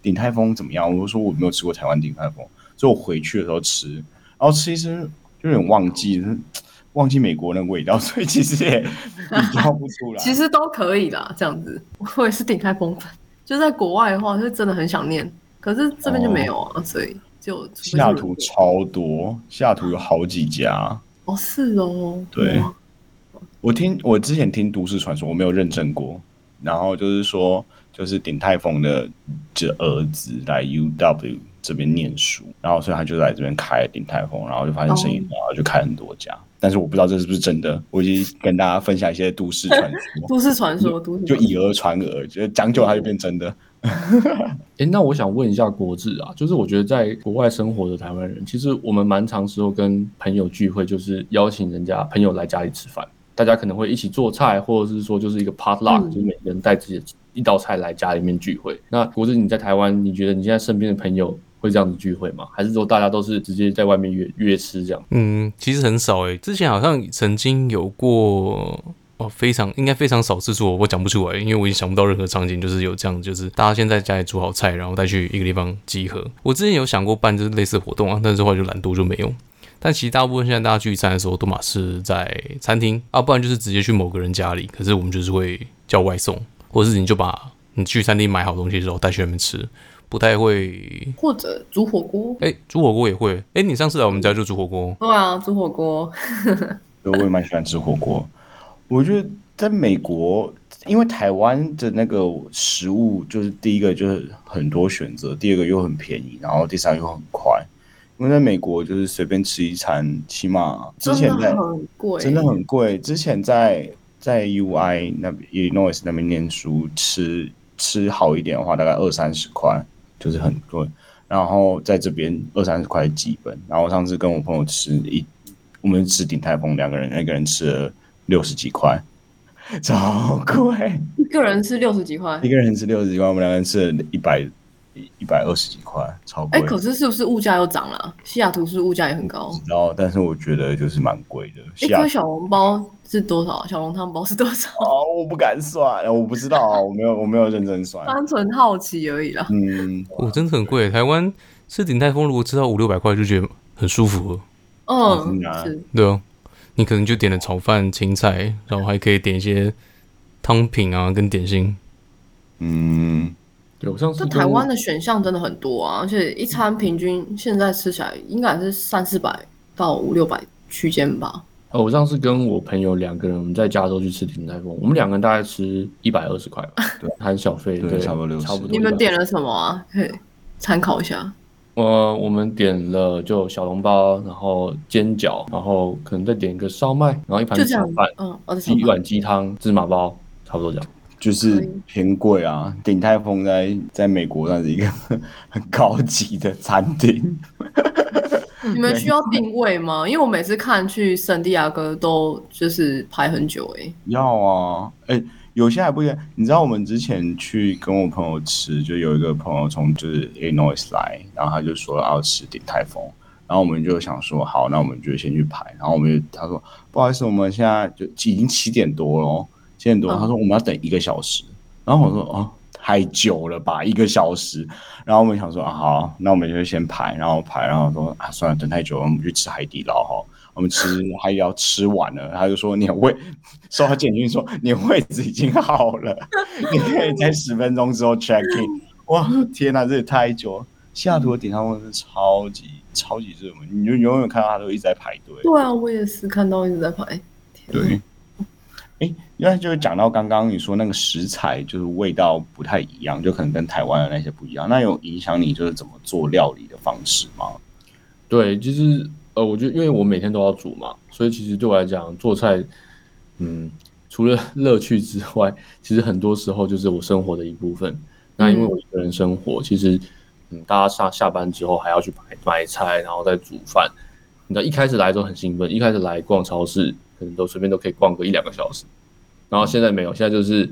鼎泰丰怎么样？”我就说我没有吃过台湾鼎泰丰，所以我回去的时候吃，然后吃一吃就有点忘记，忘记美国那个味道，所以其实也比较不出来。其实都可以啦，这样子。我也是鼎泰丰粉，就在国外的话，就真的很想念，可是这边就没有啊，所以就西雅图超多，西雅图有好几家。哦，是哦，对我听我之前听都市传说，我没有认证过。然后就是说，就是鼎泰丰的这儿子来 UW 这边念书，然后所以他就来这边开鼎泰丰，然后就发现生意很好，然后就开很多家。但是我不知道这是不是真的，我已经跟大家分享一些都市传说，都市传说，都市就以讹传讹，就讲久它就变真的。哎，那我想问一下国志啊，就是我觉得在国外生活的台湾人，其实我们蛮长时候跟朋友聚会，就是邀请人家朋友来家里吃饭，大家可能会一起做菜，或者是说就是一个 potluck，、嗯就是每个人带自己的一道菜来家里面聚会。那国志你在台湾，你觉得你现在身边的朋友会这样子聚会吗？还是说大家都是直接在外面约约吃这样？嗯，其实很少诶，之前好像曾经有过。哦，非常应该非常少次数，我讲不出来，因为我已经想不到任何场景，就是有这样，就是大家先在家里煮好菜，然后再去一个地方集合。我之前有想过办就是类似活动啊，但是后来就懒惰就没有。但其实大部分现在大家聚餐的时候，都嘛是在餐厅啊，不然就是直接去某个人家里。可是我们就是会叫外送，或者是你就把你去餐厅买好东西之后带去那边吃，不太会。或者煮火锅。哎、煮火锅也会。哎、你上次来我们家就煮火锅，对啊，煮火锅。对，我也蛮喜欢吃火锅。我觉得在美国，因为台湾的那个食物，就是第一个就是很多选择，第二个又很便宜，然后第三个又很快。因为在美国，就是随便吃一餐，起码之前在真的很贵，真的很贵。之前在在 UI 那边 Illinois 那边念书，吃吃好一点的话，大概二三十块，就是很贵。然后在这边二三十块基本。然后上次跟我朋友吃一，我们吃鼎泰丰，两个人，那个人吃了六十几块，超贵。一个人吃六十几块一，个人吃六十几块，我们两个人吃了一百一一百二十几块，超贵。哎，可是是不是物价又涨了？西雅图是物价也很高。然后，但是我觉得就是蛮贵的。一颗小笼包是多少？小笼汤包是多少？哦，我不敢算，我不知道啊，我没有，我没有认真算，单纯好奇而已啦。嗯，我真的很贵。台湾吃鼎泰丰，如果吃到五六百块，就觉得很舒服了。嗯，是，对啊，你可能就点了炒饭、青菜，然后还可以点一些汤品啊，跟点心。嗯，有上次台湾的选项真的很多啊，而且一餐平均现在吃起来应该是三四百到五六百区间吧。哦，我上次跟我朋友两个人，我们在加州去吃鼎泰丰，我们两个人大概吃一百二十块吧，对，含小费，对，差不多差不多。你们点了什么啊？可以参考一下。呃，我们点了就小笼包，然后煎饺，然后可能再点一个烧麦，然后一盘炒饭，嗯，一碗鸡汤，芝麻包，差不多这样。就是偏贵啊，鼎泰丰在在美国算是一个 很高级的餐厅。你们需要定位吗？因为我每次看去圣地亚哥都就是排很久哎。要啊，哎，有些还不一样。你知道我们之前去跟我朋友吃，就有一个朋友从就是 Illinois 来，然后他就说要吃鼎泰丰，然后我们就想说好，那我们就先去排。然后我们就他说不好意思，我们现在就已经七点多了，七点多，他说我们要等一个小时。然后我说哦。太久了吧，一个小时。然后我们想说啊，好，那我们就先排，然后排，然后说啊，算了，等太久了，我们去吃海底捞哈。我们吃海底捞吃完了，他就说你位收到简讯说你位置已经好了，你可以在十分钟之后 check in。哇，天哪，这也太久了。西雅图的顶上温是超级超级热门，你就永远看到他都一直在排队。对啊，我也是看到一直在排。对。哎，因为就是讲到刚刚你说那个食材，就是味道不太一样，就可能跟台湾的那些不一样。那有影响你就是怎么做料理的方式吗？对，其实呃，我觉得因为我每天都要煮嘛，所以其实对我来讲做菜，嗯，除了乐趣之外，其实很多时候就是我生活的一部分。那因为我一个人生活，其实嗯，大家上下班之后还要去买买菜，然后再煮饭。你知道一开始来都很兴奋，一开始来逛超市。可能都随便都可以逛个一两个小时，然后现在没有，现在就是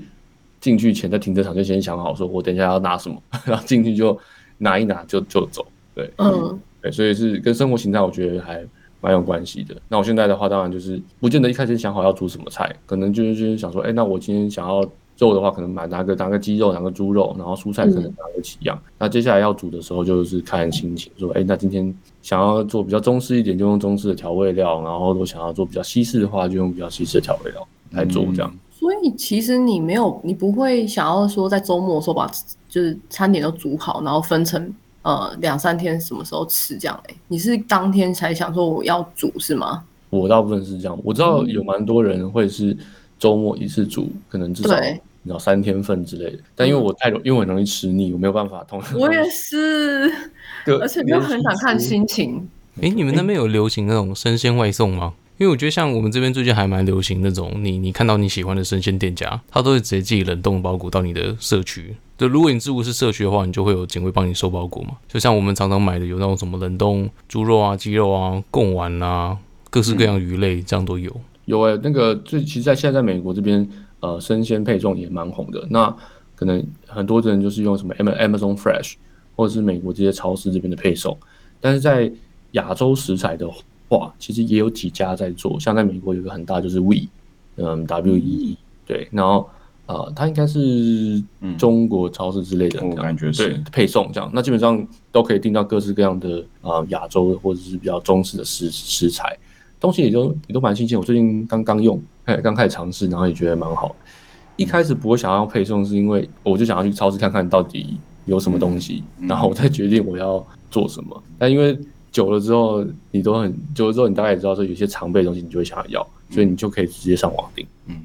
进去前在停车场就先想好，说我等一下要拿什么，然后进去就拿一拿就就走。对，嗯，对，所以是跟生活形态我觉得还蛮有关系的。那我现在的话，当然就是不见得一开始想好要煮什么菜，可能就是就是想说，哎，那我今天想要肉的话，可能买拿个拿个鸡肉，拿个猪肉，然后蔬菜可能拿个几样。那接下来要煮的时候，就是看心情，说，哎，那今天。想要做比较中式一点，就用中式的调味料；然后如果想要做比较西式的话，就用比较西式的调味料来做这样。所以其实你没有，你不会想要说在周末的时候把就是餐点都煮好，然后分成呃两三天什么时候吃这样。哎，你是当天才想说我要煮是吗？我大部分是这样，我知道有蛮多人会是周末一次煮，可能至少你知道三天份之类的。但因为我太容，因为我容易吃腻，我没有办法同时。我也是。而且就很想看心情。哎，你们那边有流行那种生鲜外送吗？因为我觉得像我们这边最近还蛮流行那种，你你看到你喜欢的生鲜店家，他都会直接寄冷冻包裹到你的社区。就如果你住的是社区的话，你就会有警卫帮你收包裹嘛。就像我们常常买的有那种什么冷冻猪肉啊、鸡肉啊、贡丸啊，各式各样鱼类，这样都有。有哎，那个最其实，在现在在美国这边，呃，生鲜配送也蛮红的。那可能很多人就是用什么 Amazon Fresh。或者是美国这些超市这边的配送，但是在亚洲食材的话，其实也有几家在做。像在美国有个很大就是 We，嗯，W E，对，然后呃，它应该是中国超市之类的，我感觉是配送这样。那基本上都可以订到各式各样的啊亚洲或者是比较中式的食食材，东西也都也都蛮新鲜。我最近刚刚用，刚开始尝试，然后也觉得蛮好。一开始不会想要配送，是因为我就想要去超市看看到底。有什么东西，然后我再决定我要做什么。但因为久了之后，你都很久了之后，你大概也知道说有些常备的东西，你就会想要要，所以你就可以直接上网订。嗯，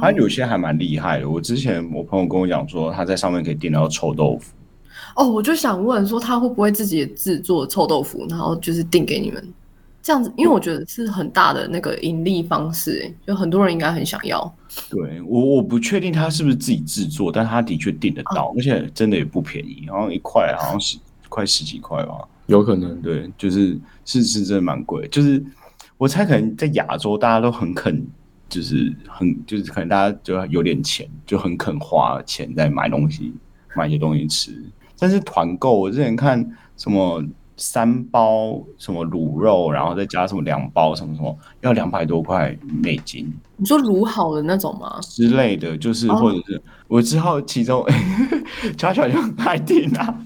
他有些还蛮厉害的。我之前我朋友跟我讲说，他在上面可以订到臭豆腐。哦，我就想问说，他会不会自己制作臭豆腐，然后就是订给你们？这样子，因为我觉得是很大的那个盈利方式，就很多人应该很想要。对我，我不确定他是不是自己制作，但他的确订得到，而且真的也不便宜，好像一块好像十快十几块吧，有可能。对，就是是是真的蛮贵。就是我猜可能在亚洲大家都很肯，就是很就是可能大家就有点钱，就很肯花钱在买东西，买一些东西吃。但是团购，我之前看什么三包什么卤肉，然后再加什么两包什么什么，要两百多块美金你说卤好的那种吗？之类的，就是哦或者是我知道其中 悄悄就很爱听啊。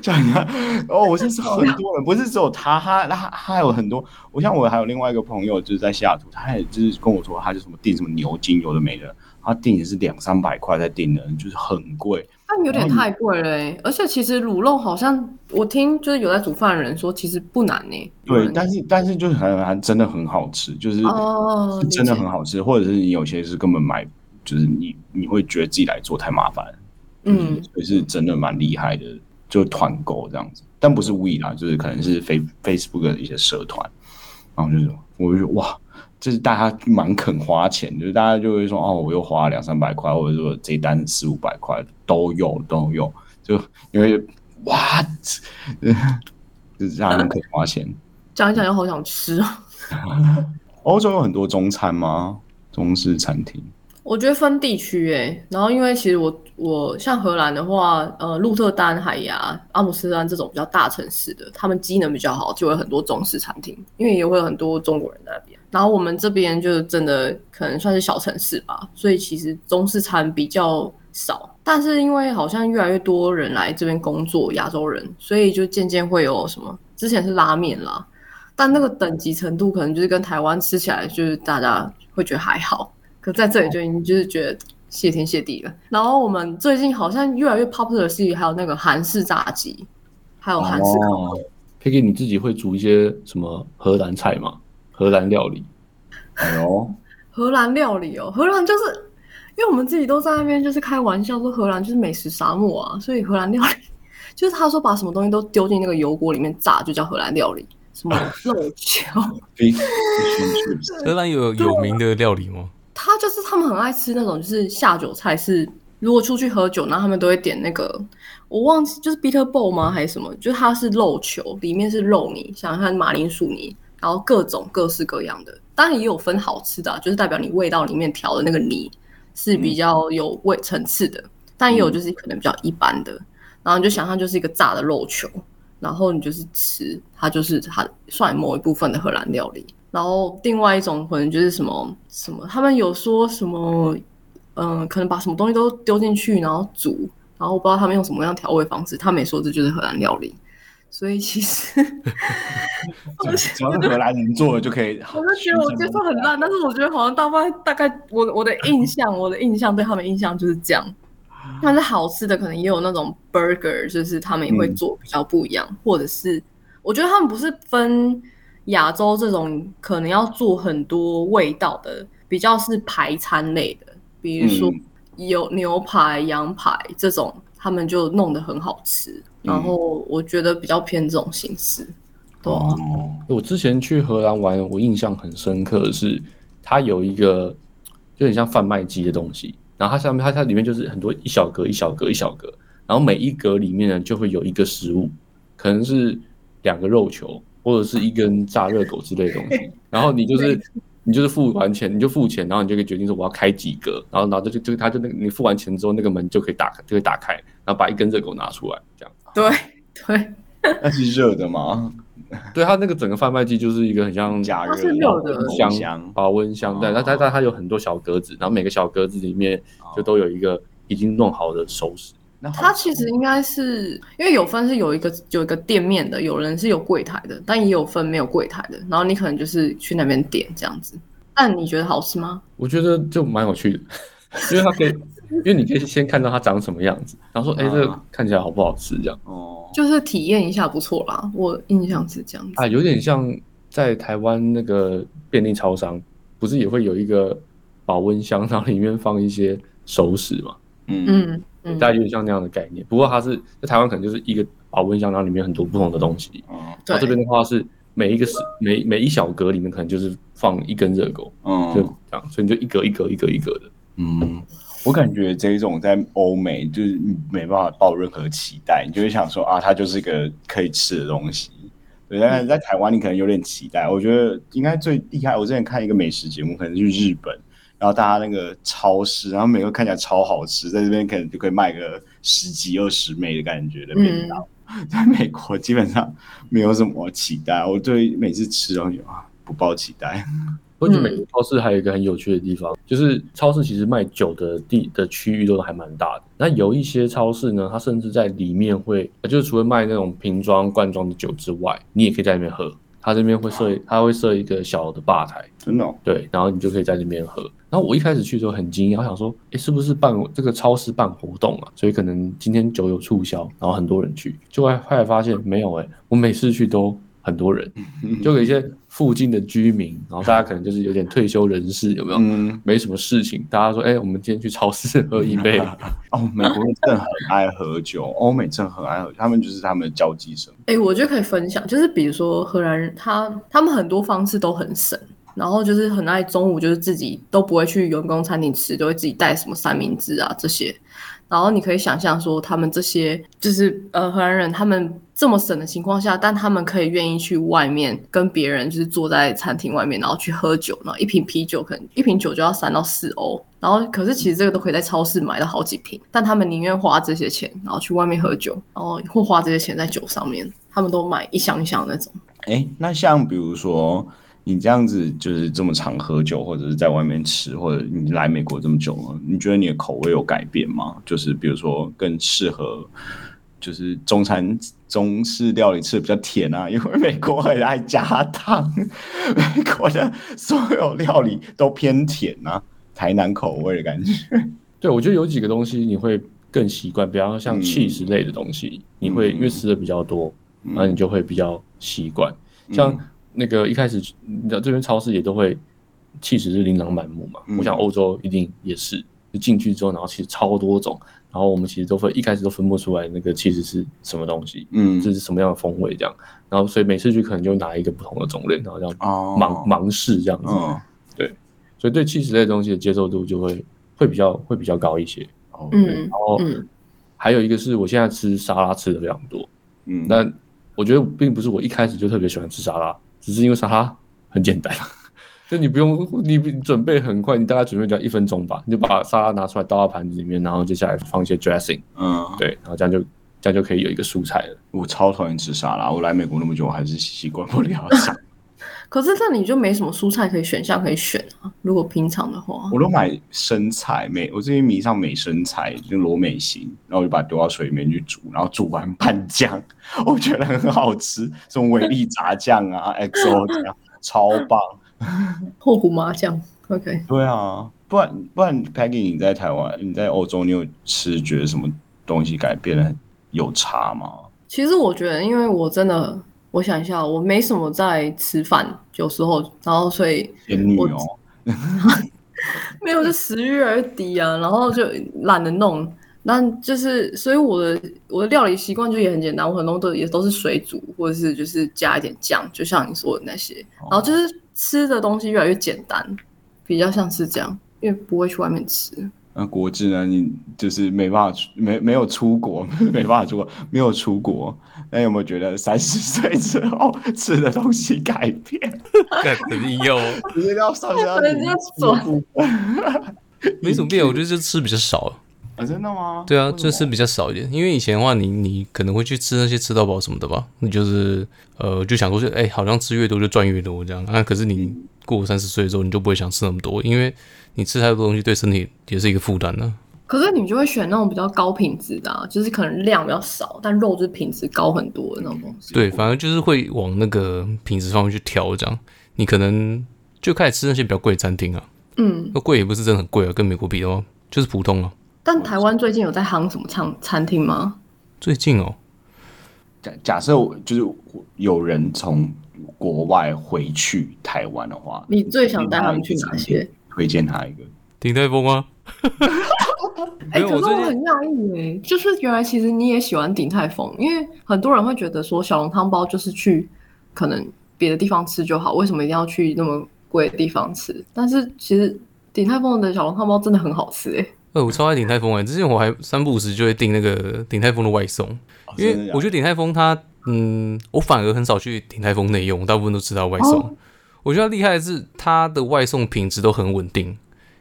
巧巧，哦，我是说很多人，不是只有他，他他他还有很多。我像我还有另外一个朋友，就是在西雅图，他也就是跟我说，他就什么订什么牛筋，有的没的，他订也是两三百块在订的，就是很贵。但有点太贵了、欸，而且其实卤肉好像我听就是有在煮饭的人说，其实不难呢、有对，但是但是就是很还真的很好吃，就是、哦是真的很好吃，或者是你有些是根本买，就是你你会觉得自己来做太麻烦，嗯，所以是真的蛮厉害的，就团购这样子，但不是 We 啦，就是可能是 Face Facebook 的一些社团，然后就是我就哇，就是大家蛮肯花钱，就是大家就会说哦，我又花了两三百块，或者说这一单四五百块都有都有，就因为哇，就是大家很肯花钱。讲一讲又好想吃哦。欧洲有很多中餐吗？中式餐厅？我觉得分地区诶，然后因为其实我我像荷兰的话，呃，鹿特丹、海牙、阿姆斯特丹这种比较大城市的，他们机能比较好，就会很多中式餐厅，因为也会有很多中国人在那边。然后我们这边就真的可能算是小城市吧，所以其实中式餐比较少。但是因为好像越来越多人来这边工作，亚洲人，所以就渐渐会有什么，之前是拉面啦，但那个等级程度可能就是跟台湾吃起来，就是大家会觉得还好。可在这里就已经就是觉得谢天谢地了。然后我们最近好像越来越 popular 的是还有那个韩式炸鸡，还有韩式烤哦，K K 你自己会煮一些什么荷兰菜吗？荷兰料理？哎呦，荷兰料理哦。荷兰就是因为我们自己都在那边就是开玩笑说荷兰就是美食沙漠啊，所以荷兰料理 就是他说把什么东西都丢进那个油锅里面炸，就叫荷兰料理。什么肉球 荷兰有有名的料理吗？他就是他们很爱吃那种就是下酒菜是。如果出去喝酒，然后他们都会点那个，我忘记就是 bitter bowl 吗还是什么？就是它是肉球，里面是肉泥，想想看马铃薯泥，然后各种各式各样的。当然也有分好吃的、啊，就是代表你味道里面调的那个泥是比较有味层次的，但也有就是可能比较一般的。然后你就想象就是一个炸的肉球，然后你就是吃，它就是它算某一部分的荷兰料理。然后另外一种可能就是什么什么，他们有说什么，嗯、可能把什么东西都丢进去，然后煮，然后我不知道他们用什么样调味方式，他们也说这就是荷兰料理。所以其实 只要是荷兰人做的就可以。我就觉得我接受很烂，但是我觉得好像大概大概我我的印象，我的印象对他们印象就是这样。但是好吃的可能也有那种 burger，就是他们也会做比较不一样，或者是我觉得他们不是分亚洲这种可能要做很多味道的，比较是排餐类的，比如说有牛排、羊排这种，他们就弄得很好吃。然后我觉得比较偏这种形式，对啊、哦，我之前去荷兰玩，我印象很深刻的是，它有一个就很像贩卖机的东西，然后它上面它它里面就是很多一小格一小格一小格，然后每一格里面呢就会有一个食物，可能是两个肉球或者是一根炸热狗之类的东西，然后你就是你就是付完钱你就付钱，然后你就可以决定说我要开几格，然后然后就就就它就那个你付完钱之后那个门就可以打开就可以打开，然后把一根热狗拿出来这样。对对。那是热的吗？对它那个整个贩卖机就是一个很像加热的保箱箱保温箱，对，它它它它有很多小格子，然后每个小格子里面就都有一个已经弄好的熟食。它其实应该是因为有分是有一个有一个店面的，有人是有柜台的，但也有分没有柜台的。然后你可能就是去那边点这样子。但你觉得好吃吗？我觉得就蛮有趣的，因为它可以，因为你可以先看到它长什么样子，然后说，哎、这个看起来好不好吃这样。哦，就是体验一下不错啦，我印象是这样子。啊，有点像在台湾那个便利超商，不是也会有一个保温箱，然后里面放一些熟食嘛？嗯嗯嗯，大概有点像那样的概念。不过它是在台湾可能就是一个保温箱，然后里面很多不同的东西。哦对然后这边的话是每一个是每每一小格里面可能就是放一根热狗，嗯就嗯这样，所以你就一格一格一格一格的。嗯，我感觉这一种在欧美就是你没办法抱任何期待，你就会想说啊，它就是一个可以吃的东西。对，但是在台湾你可能有点期待。我觉得应该最厉害，我之前看一个美食节目，可能是去日本，然后大家那个超市，然后每个看起来超好吃，在这边可能就可以卖个十几二十枚的感觉的便当。在美国基本上没有什么期待，我对每次吃东西啊不抱期待。我觉得美国超市还有一个很有趣的地方，就是超市其实卖酒的地的区域都还蛮大的。那有一些超市呢，它甚至在里面会，就是除了卖那种瓶装、罐装的酒之外，你也可以在里面喝。它这边会设，它会设一个小的吧台，真的、哦，对，然后你就可以在那边喝。然后我一开始去的时候很惊讶，我想说，哎，是不是办这个超市办活动啊？所以可能今天酒有促销，然后很多人去。就后来发现没有、哎，我每次去都很多人，就有一些附近的居民，然后大家可能就是有点退休人士，有没有？嗯，没什么事情，大家说，哎、我们今天去超市喝一杯。哦，美国人真的很爱喝酒，欧美真的很爱喝，他们就是他们的交际生。哎、我觉得可以分享，就是比如说荷兰人，他他们很多方式都很省，然后就是很爱中午就是自己都不会去员工餐厅吃，都会自己带什么三明治啊这些。然后你可以想象说，他们这些就是呃荷兰人，他们这么省的情况下，但他们可以愿意去外面跟别人就是坐在餐厅外面，然后去喝酒，然后一瓶啤酒可能一瓶酒就要三到四欧，然后可是其实这个都可以在超市买到好几瓶，但他们宁愿花这些钱，然后去外面喝酒，然后或花这些钱在酒上面，他们都买一箱一箱那种。哎，那像比如说你这样子就是这么常喝酒，或者是在外面吃，或者你来美国这么久了，你觉得你的口味有改变吗？就是比如说更适合，就是中餐中式料理吃的比较甜啊，因为美国很爱加糖，美国的所有料理都偏甜啊，台南口味的感觉。对，我觉得有几个东西你会更习惯，比方说像嗯 cheese 类的东西，你会因为吃的比较多，嗯然后你就会比较习惯。像那个一开始，你知道这边超市也都会 cheese 是琳琅满目嘛，嗯我想欧洲一定也是，就进去之后，然后其实超多种，然后我们其实都会一开始都分不出来那个 cheese 是什么东西，嗯。这是什么样的风味这样，然后所以每次去可能就拿一个不同的种类，然后这样哦。盲盲试这样子，嗯。所以对 cheese 类东西的接受度就会会比较会比较高一些。哦嗯然后嗯。还有一个是我现在吃沙拉吃的非常多，嗯，那我觉得并不是我一开始就特别喜欢吃沙拉，只是因为沙拉很简单，就你不用你你准备很快，你大概准备只要一分钟吧，你就把沙拉拿出来倒到盘子里面，然后接下来放一些 dressing，嗯，对，然后这样就这样就可以有一个蔬菜了。我超讨厌吃沙拉，我来美国那么久，我还是习惯不了沙拉。可是这里就没什么蔬菜可以选项可以选啊。如果平常的话，我都买生菜，美我最近迷上美生菜，就罗美型，然后我就把它丢到水里面去煮，然后煮完拌酱，我觉得很好吃，什么维力炸酱啊、XO 酱，超棒。后胡麻酱，OK。对啊，不然不然，Peggy 你在台湾，你在欧洲，你有吃觉得什么东西改变了有差吗？其实我觉得，因为我真的，我想一下，我没什么在吃饭，有时候，然后所以我仙女哦，没有，就食欲越来越低啊，然后就懒得弄。那就是，所以我的我的料理习惯就也很简单，我很多都也都是水煮，或者是就是加一点酱，就像你说的那些。然后就是吃的东西越来越简单，比较像是这样，因为不会去外面吃。那国志呢？你就是没办法出，没没有出国，没办法出国，没有出国。那有没有觉得三十岁之后吃的东西改变？干肯定有，直接要上下 没什么变，我觉得就吃比较少。啊？真的吗？对啊，就是比较少一点，因为以前的话你，你可能会去吃那些吃到饱什么的吧，你就是呃就想说就哎、好像吃越多就赚越多这样啊。可是你过三十岁之后，你就不会想吃那么多，因为你吃太多东西对身体也是一个负担呢。可是你就会选那种比较高品质的、啊，就是可能量比较少，但肉就是品质高很多的那种东西。对，反而就是会往那个品质方面去挑，这样你可能就开始吃那些比较贵的餐厅啊，嗯，那贵也不是真的很贵啊，跟美国比的话就是普通啊。但台湾最近有在夯什么餐餐厅吗？最近哦，假假设就是有人从国外回去台湾的话，你最想带他们去哪些？？推荐他一个。鼎泰丰啊，哎、可是我很讶异哎，就是原来其实你也喜欢鼎泰丰，因为很多人会觉得说小笼汤包就是去可能别的地方吃就好，为什么一定要去那么贵的地方吃？但是其实鼎泰丰的小笼汤包真的很好吃哎。呃，我超爱鼎泰丰哎，之前我还三不五时就会订那个鼎泰丰的外送，因为我觉得鼎泰丰它，嗯，我反而很少去鼎泰丰内用，大部分都吃它外送。哦我觉得它厉害的是它的外送品质都很稳定，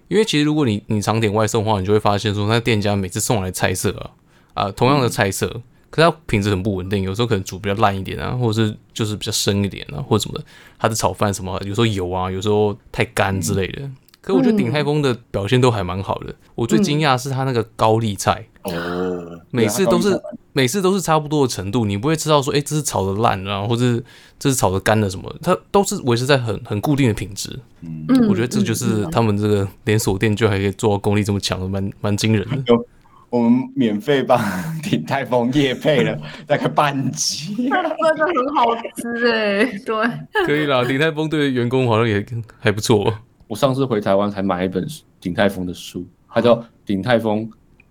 因为其实如果你你常点外送的话，你就会发现说，那店家每次送来的菜色啊啊同样的菜色，可是它品质很不稳定，有时候可能煮比较烂一点啊，或者是就是比较生一点啊，或者什么的。它的炒饭什么，有时候油啊，有时候太干之类的。可我觉得鼎泰丰的表现都还蛮好的。我最惊讶是他那个高丽菜，哦，每次都是每次都是差不多的程度，你不会知道说，哎、这是炒的烂啊，或者这是炒的干的什么，它都是维持在很很固定的品质。嗯，嗯我觉得这就是他们这个连锁店就还可以做到功力这么强的，蛮蛮惊人的。有我们免费帮鼎泰丰夜配了 大概半集，真的很好吃哎，对，可以啦，鼎泰丰对员工好像也还不错。我上次回台湾才买一本鼎泰丰的书，它叫《鼎泰丰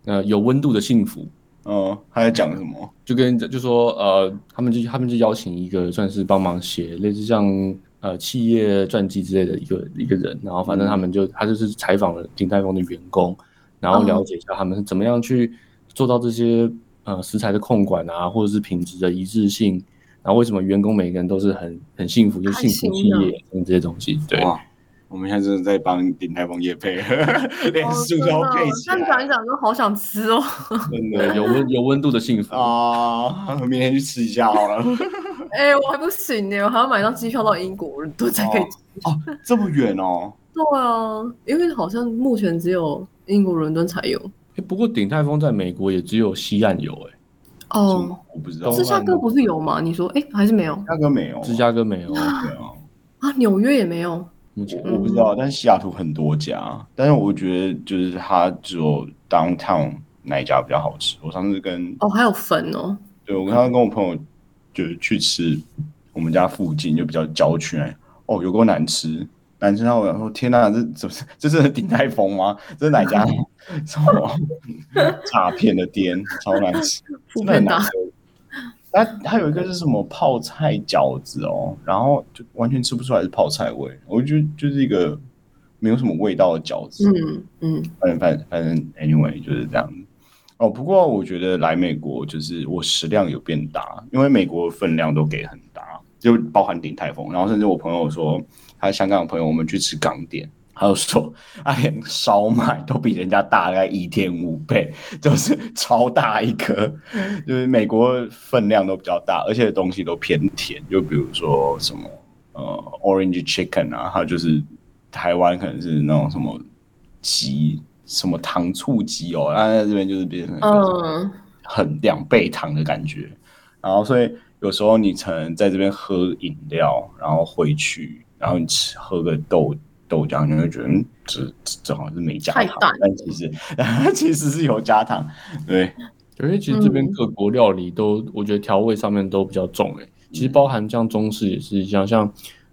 呃有温度的幸福》。嗯，他在讲什么？就跟就说呃，他们就他们就邀请一个算是帮忙写类似像呃企业传记之类的一个一个人，然后反正他们就他就是采访了鼎泰丰的员工，然后了解一下他们是怎么样去做到这些呃食材的控管啊，或者是品质的一致性，然后为什么员工每个人都是很很幸福，就幸福企业等这些东西，对。哇，我们现在 真的在帮鼎泰丰夜配，连书都配起但讲一来，讲就好想吃哦。真，的有温有温度的幸福啊！明天去吃一下好了。哎、我还不行呢，我还要买张机票到英国伦敦才可以吃。哦，这么远哦。对啊，因为好像目前只有英国伦敦才有。诶不过鼎泰丰在美国也只有西岸有、诶什哦，我不知道。芝加哥不是有吗？你说，哎、还是没有芝加哥没有，芝加哥没有。对啊，啊？纽约也没有。目前我不知道，但西雅图很多家，但是我觉得就是它只有 downtown 那一家比较好吃。我上次跟哦，还有粉哦。对我刚刚跟我朋友就是去吃我们家附近就比较郊区那里，哦，有够难吃，难吃到我想说天哪，这怎么是这是鼎泰丰吗？这是哪家 什么 诈骗的店？超难吃，真的很难吃。它它有一个是什么泡菜饺子哦，然后就完全吃不出来是泡菜味，我就觉得就是一个没有什么味道的饺子。嗯嗯，反正反正反正 anyway 就是这样子。哦，不过我觉得来美国就是我食量有变大，因为美国分量都给很大，就包含鼎泰丰，然后甚至我朋友说，他香港的朋友我们去吃港点，他就说，他连烧麦都比人家大概一点五倍，就是超大一颗，就是美国分量都比较大，而且东西都偏甜，就比如说什么呃 orange chicken 啊，还有就是台湾可能是那种什么鸡，什么糖醋鸡哦，那在这边就是变成嗯，很两倍糖的感觉，然后所以有时候你可能在这边喝饮料，然后回去，然后你吃喝个豆豆浆，你会觉得嗯这这这好像是没加糖，但其实 其实是有加糖，对，因为其实这边嗯。各国料理都，我觉得调味上面都比较重诶、其实包含像中式也是一样，像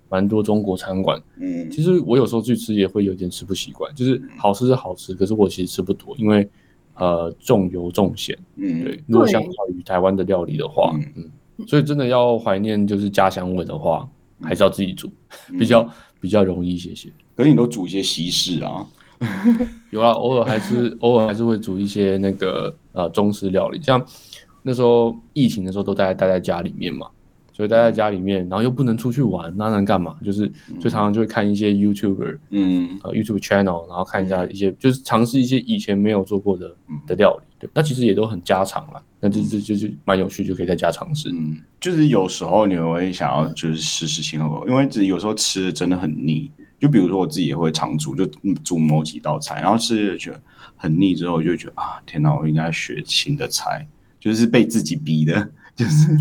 蛮多中国餐馆，嗯。其实我有时候去吃也会有点吃不习惯，就是好吃是好吃，可是我其实吃不多，因为呃重油重咸。嗯，对，如果相较于台湾的料理的话，嗯。嗯，所以真的要怀念就是家乡味的话，还是要自己煮，嗯比较比较容易一些些。可是你都煮一些西式啊，有啊，偶尔还是偶尔还是会煮一些那个呃中式料理，像那时候疫情的时候都待待在家里面嘛，所以待在家里面，然后又不能出去玩，那能干嘛？就是就常常就会看一些 YouTuber 嗯。呃 YouTube channel，然后看一下一些就是尝试一些以前没有做过的的料理，对，那其实也都很家常了，那这这就是蛮有趣，就可以在家尝试。嗯，就是有时候你会想要就是试试新口味，因为只有时候吃的真的很腻。就比如说我自己也会常煮，就嗯煮某几道菜，然后吃了觉得很腻之后，就觉得啊，天哪，我应该学新的菜，就是被自己逼的，就是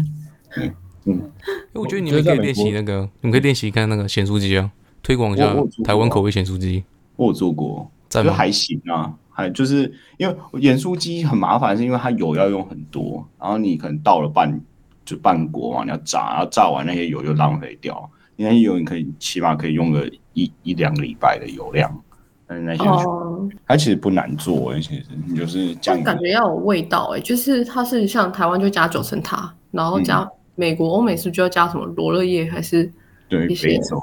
嗯嗯我觉得你们可以练习那个，你们可以练习看那个咸酥鸡啊，推广一下台湾口味咸酥鸡，我有做过，赞吗？就还行啊，还就是因为盐酥鸡很麻烦，是因为它油要用很多，然后你可能倒了半就半锅嘛，你要炸，然后炸完那些油就浪费掉，你那些油你可以起码可以用个一一两个礼拜的油量，但是那些它其实不难做，欸其实你就是感觉要有味道哎、就是它是像台湾就加九层塔，然后加美国、欧美是就要加什么罗勒叶还是对非洲。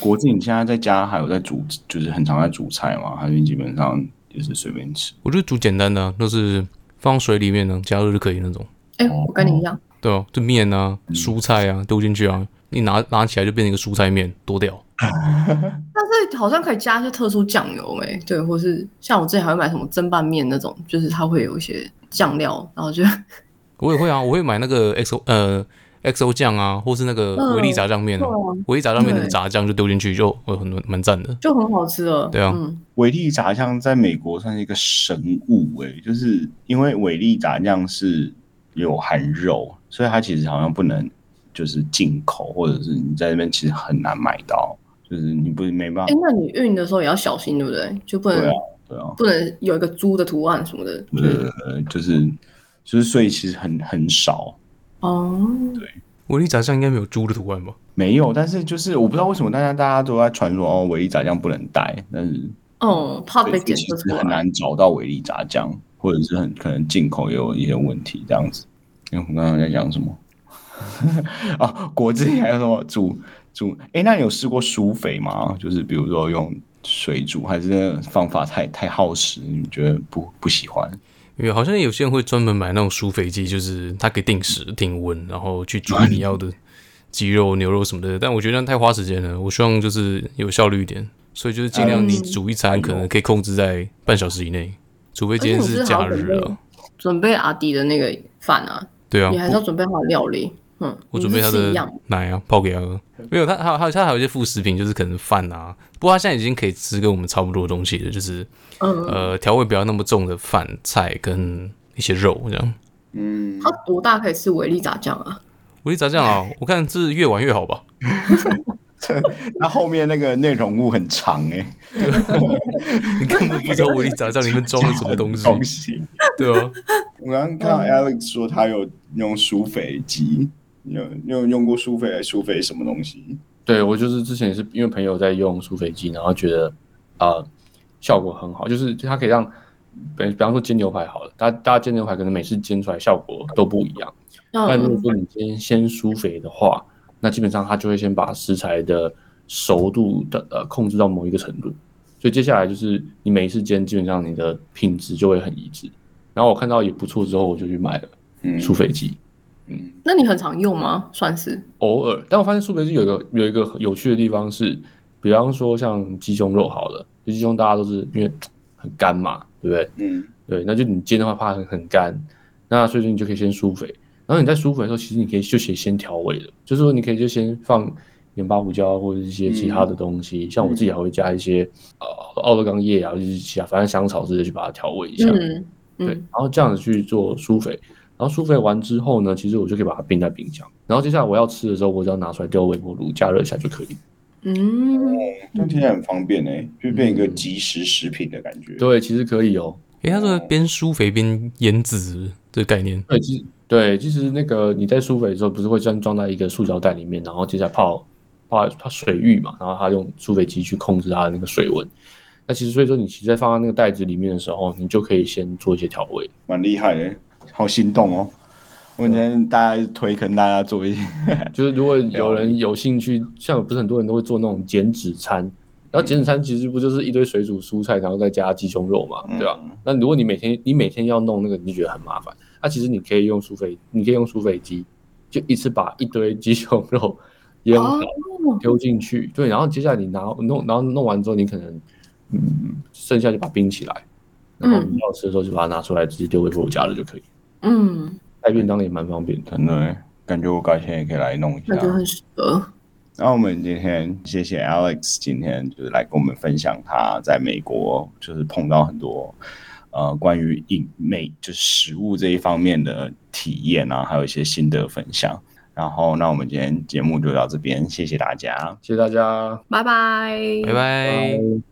国际你现在在家还有在煮，就是很常在煮菜嘛，还是基本上也是随便吃。我觉得煮简单的、啊，就是放水里面呢，加热就可以那种。哎、哦我跟你一样，对哦，就面啊、蔬菜啊丢进去啊，你拿拿起来就变成一个蔬菜面，多屌！但是好像可以加一些特殊酱油诶、对，或是像我之前还会买什么蒸拌面那种，就是它会有一些酱料，然后就 我也会啊，我会买那个 XO 呃 XO 酱啊，或是那个嗯维力炸酱面维力炸酱面那个炸酱就丢进去就会很蛮赞的。就很好吃了。对啊嗯，维力炸酱在美国算是一个神物诶、就是因为维力炸酱是有含肉，所以它其实好像不能就是进口，或者是你在那边其实很难买到，就是你不没办哎、法。那你运的时候也要小心，对不对？就不能、对啊，对啊，不能有一个猪的图案什么的。呃，就是就是，所以其实很很少。哦，对维力炸酱应该没有猪的图案吧？没有，但是就是我不知道为什么大家大家都在传说哦，维力炸酱不能带，但是哦，怕被对其检测出来。很难找到维力炸酱，或者是很可能进口也有一些问题这样子。因为我们刚刚在讲什么？啊，果汁还有什么煮煮？哎，那你有试过疏肥吗？就是比如说用水煮，还是那个方法太太耗时，你觉得不不喜欢？因为好像有些人会专门买那种疏肥机，就是它可以定时定温，然后去煮你要的鸡肉、牛肉什么的。但我觉得太花时间了，我希望就是有效率一点，所以就是尽量你煮一餐可能可以控制在半小时以内，除非今天是假日啊。准备阿迪的那个饭啊，对啊你，还是要准备好料理。嗯，我准备他的。奶啊，泡给他喝。没有，他还有还有他还有一些副食品，就是可能饭啊。不过他现在已经可以吃跟我们差不多的东西了，就是嗯，呃调味不要那么重的饭菜跟一些肉这样。嗯，他多大可以吃维力炸酱啊？维力炸酱啊，我看是越玩越好吧。那后面那个内容物很长哎、你根本不知道维力炸酱里面装了什么东西。东西。对啊，我刚刚看到 Alex 说他有用疏肥机，你有你有用过苏菲来苏菲什么东西？对我就是之前也是因为朋友在用苏菲机，然后觉得啊、呃效果很好，就是它可以让比比方说煎牛排好了，大家大家煎牛排可能每次煎出来效果都不一样。但如果嗯，说你今天先苏菲的话，那基本上它就会先把食材的熟度的呃控制到某一个程度，所以接下来就是你每一次煎，基本上你的品质就会很一致。然后我看到也不错之后，我就去买了嗯疏肥机。嗯那你很常用吗？算是。偶尔，但我发现素培是有一个有一个有趣的地方是，比方说像鸡胸肉好了，鸡胸大家都是因为很干嘛，对不对？嗯对，那就你煎的话怕很很干，那所以说你就可以先疏肥，然后你在疏肥的时候，其实你可以就先先调味的，就是说你可以就先放盐巴胡椒或者一些其他的东西，像我自己还会加一些呃奥勒冈叶啊，或者是其他反正香草之类去把它调味一下，嗯对，嗯，然后这样子去做疏肥，然后疏肥完之后呢，其实我就可以把它冰在冰箱，然后接下来我要吃的时候，我只要拿出来丢微波炉加热一下就可以。嗯，这样听起来很方便哎、就变一个即食食品的感觉。对，其实可以哦。诶，他说边疏肥边腌制的概念，对，其实对，其实那个你在疏肥的时候，不是会先装在一个塑胶袋里面，然后接下来泡泡泡水浴嘛，然后它用疏肥机去控制它的那个水温。那其实所以说，你其实在放在那个袋子里面的时候，你就可以先做一些调味。蛮厉害的，好心动哦！我今天大家推坑大家做一些，就是如果有人有兴趣，像不是很多人都会做那种减脂餐，然后减脂餐其实不就是一堆水煮蔬菜，然后再加鸡胸肉嘛，对吧？那如果你每天你每天要弄那个，你就觉得很麻烦。那、其实你可以用苏菲，你可以用苏菲鸡，就一次把一堆鸡胸肉腌好哦，丢进去，对，然后接下来你拿弄，然后弄完之后，你可能嗯，剩下就把它冰起来，然后你要吃的时候就把它拿出来，直接丢微波炉加热就可以。嗯，带便当也蛮方便的。真的欸感觉我改天也可以来弄一下那就很适合。那我们今天谢谢 Alex，今天就是来跟我们分享他在美国就是碰到很多呃关于饮美就是食物这一方面的体验啊，还有一些心得分享。然后，那我们今天节目就到这边，谢谢大家。谢谢大家，拜拜，拜拜。拜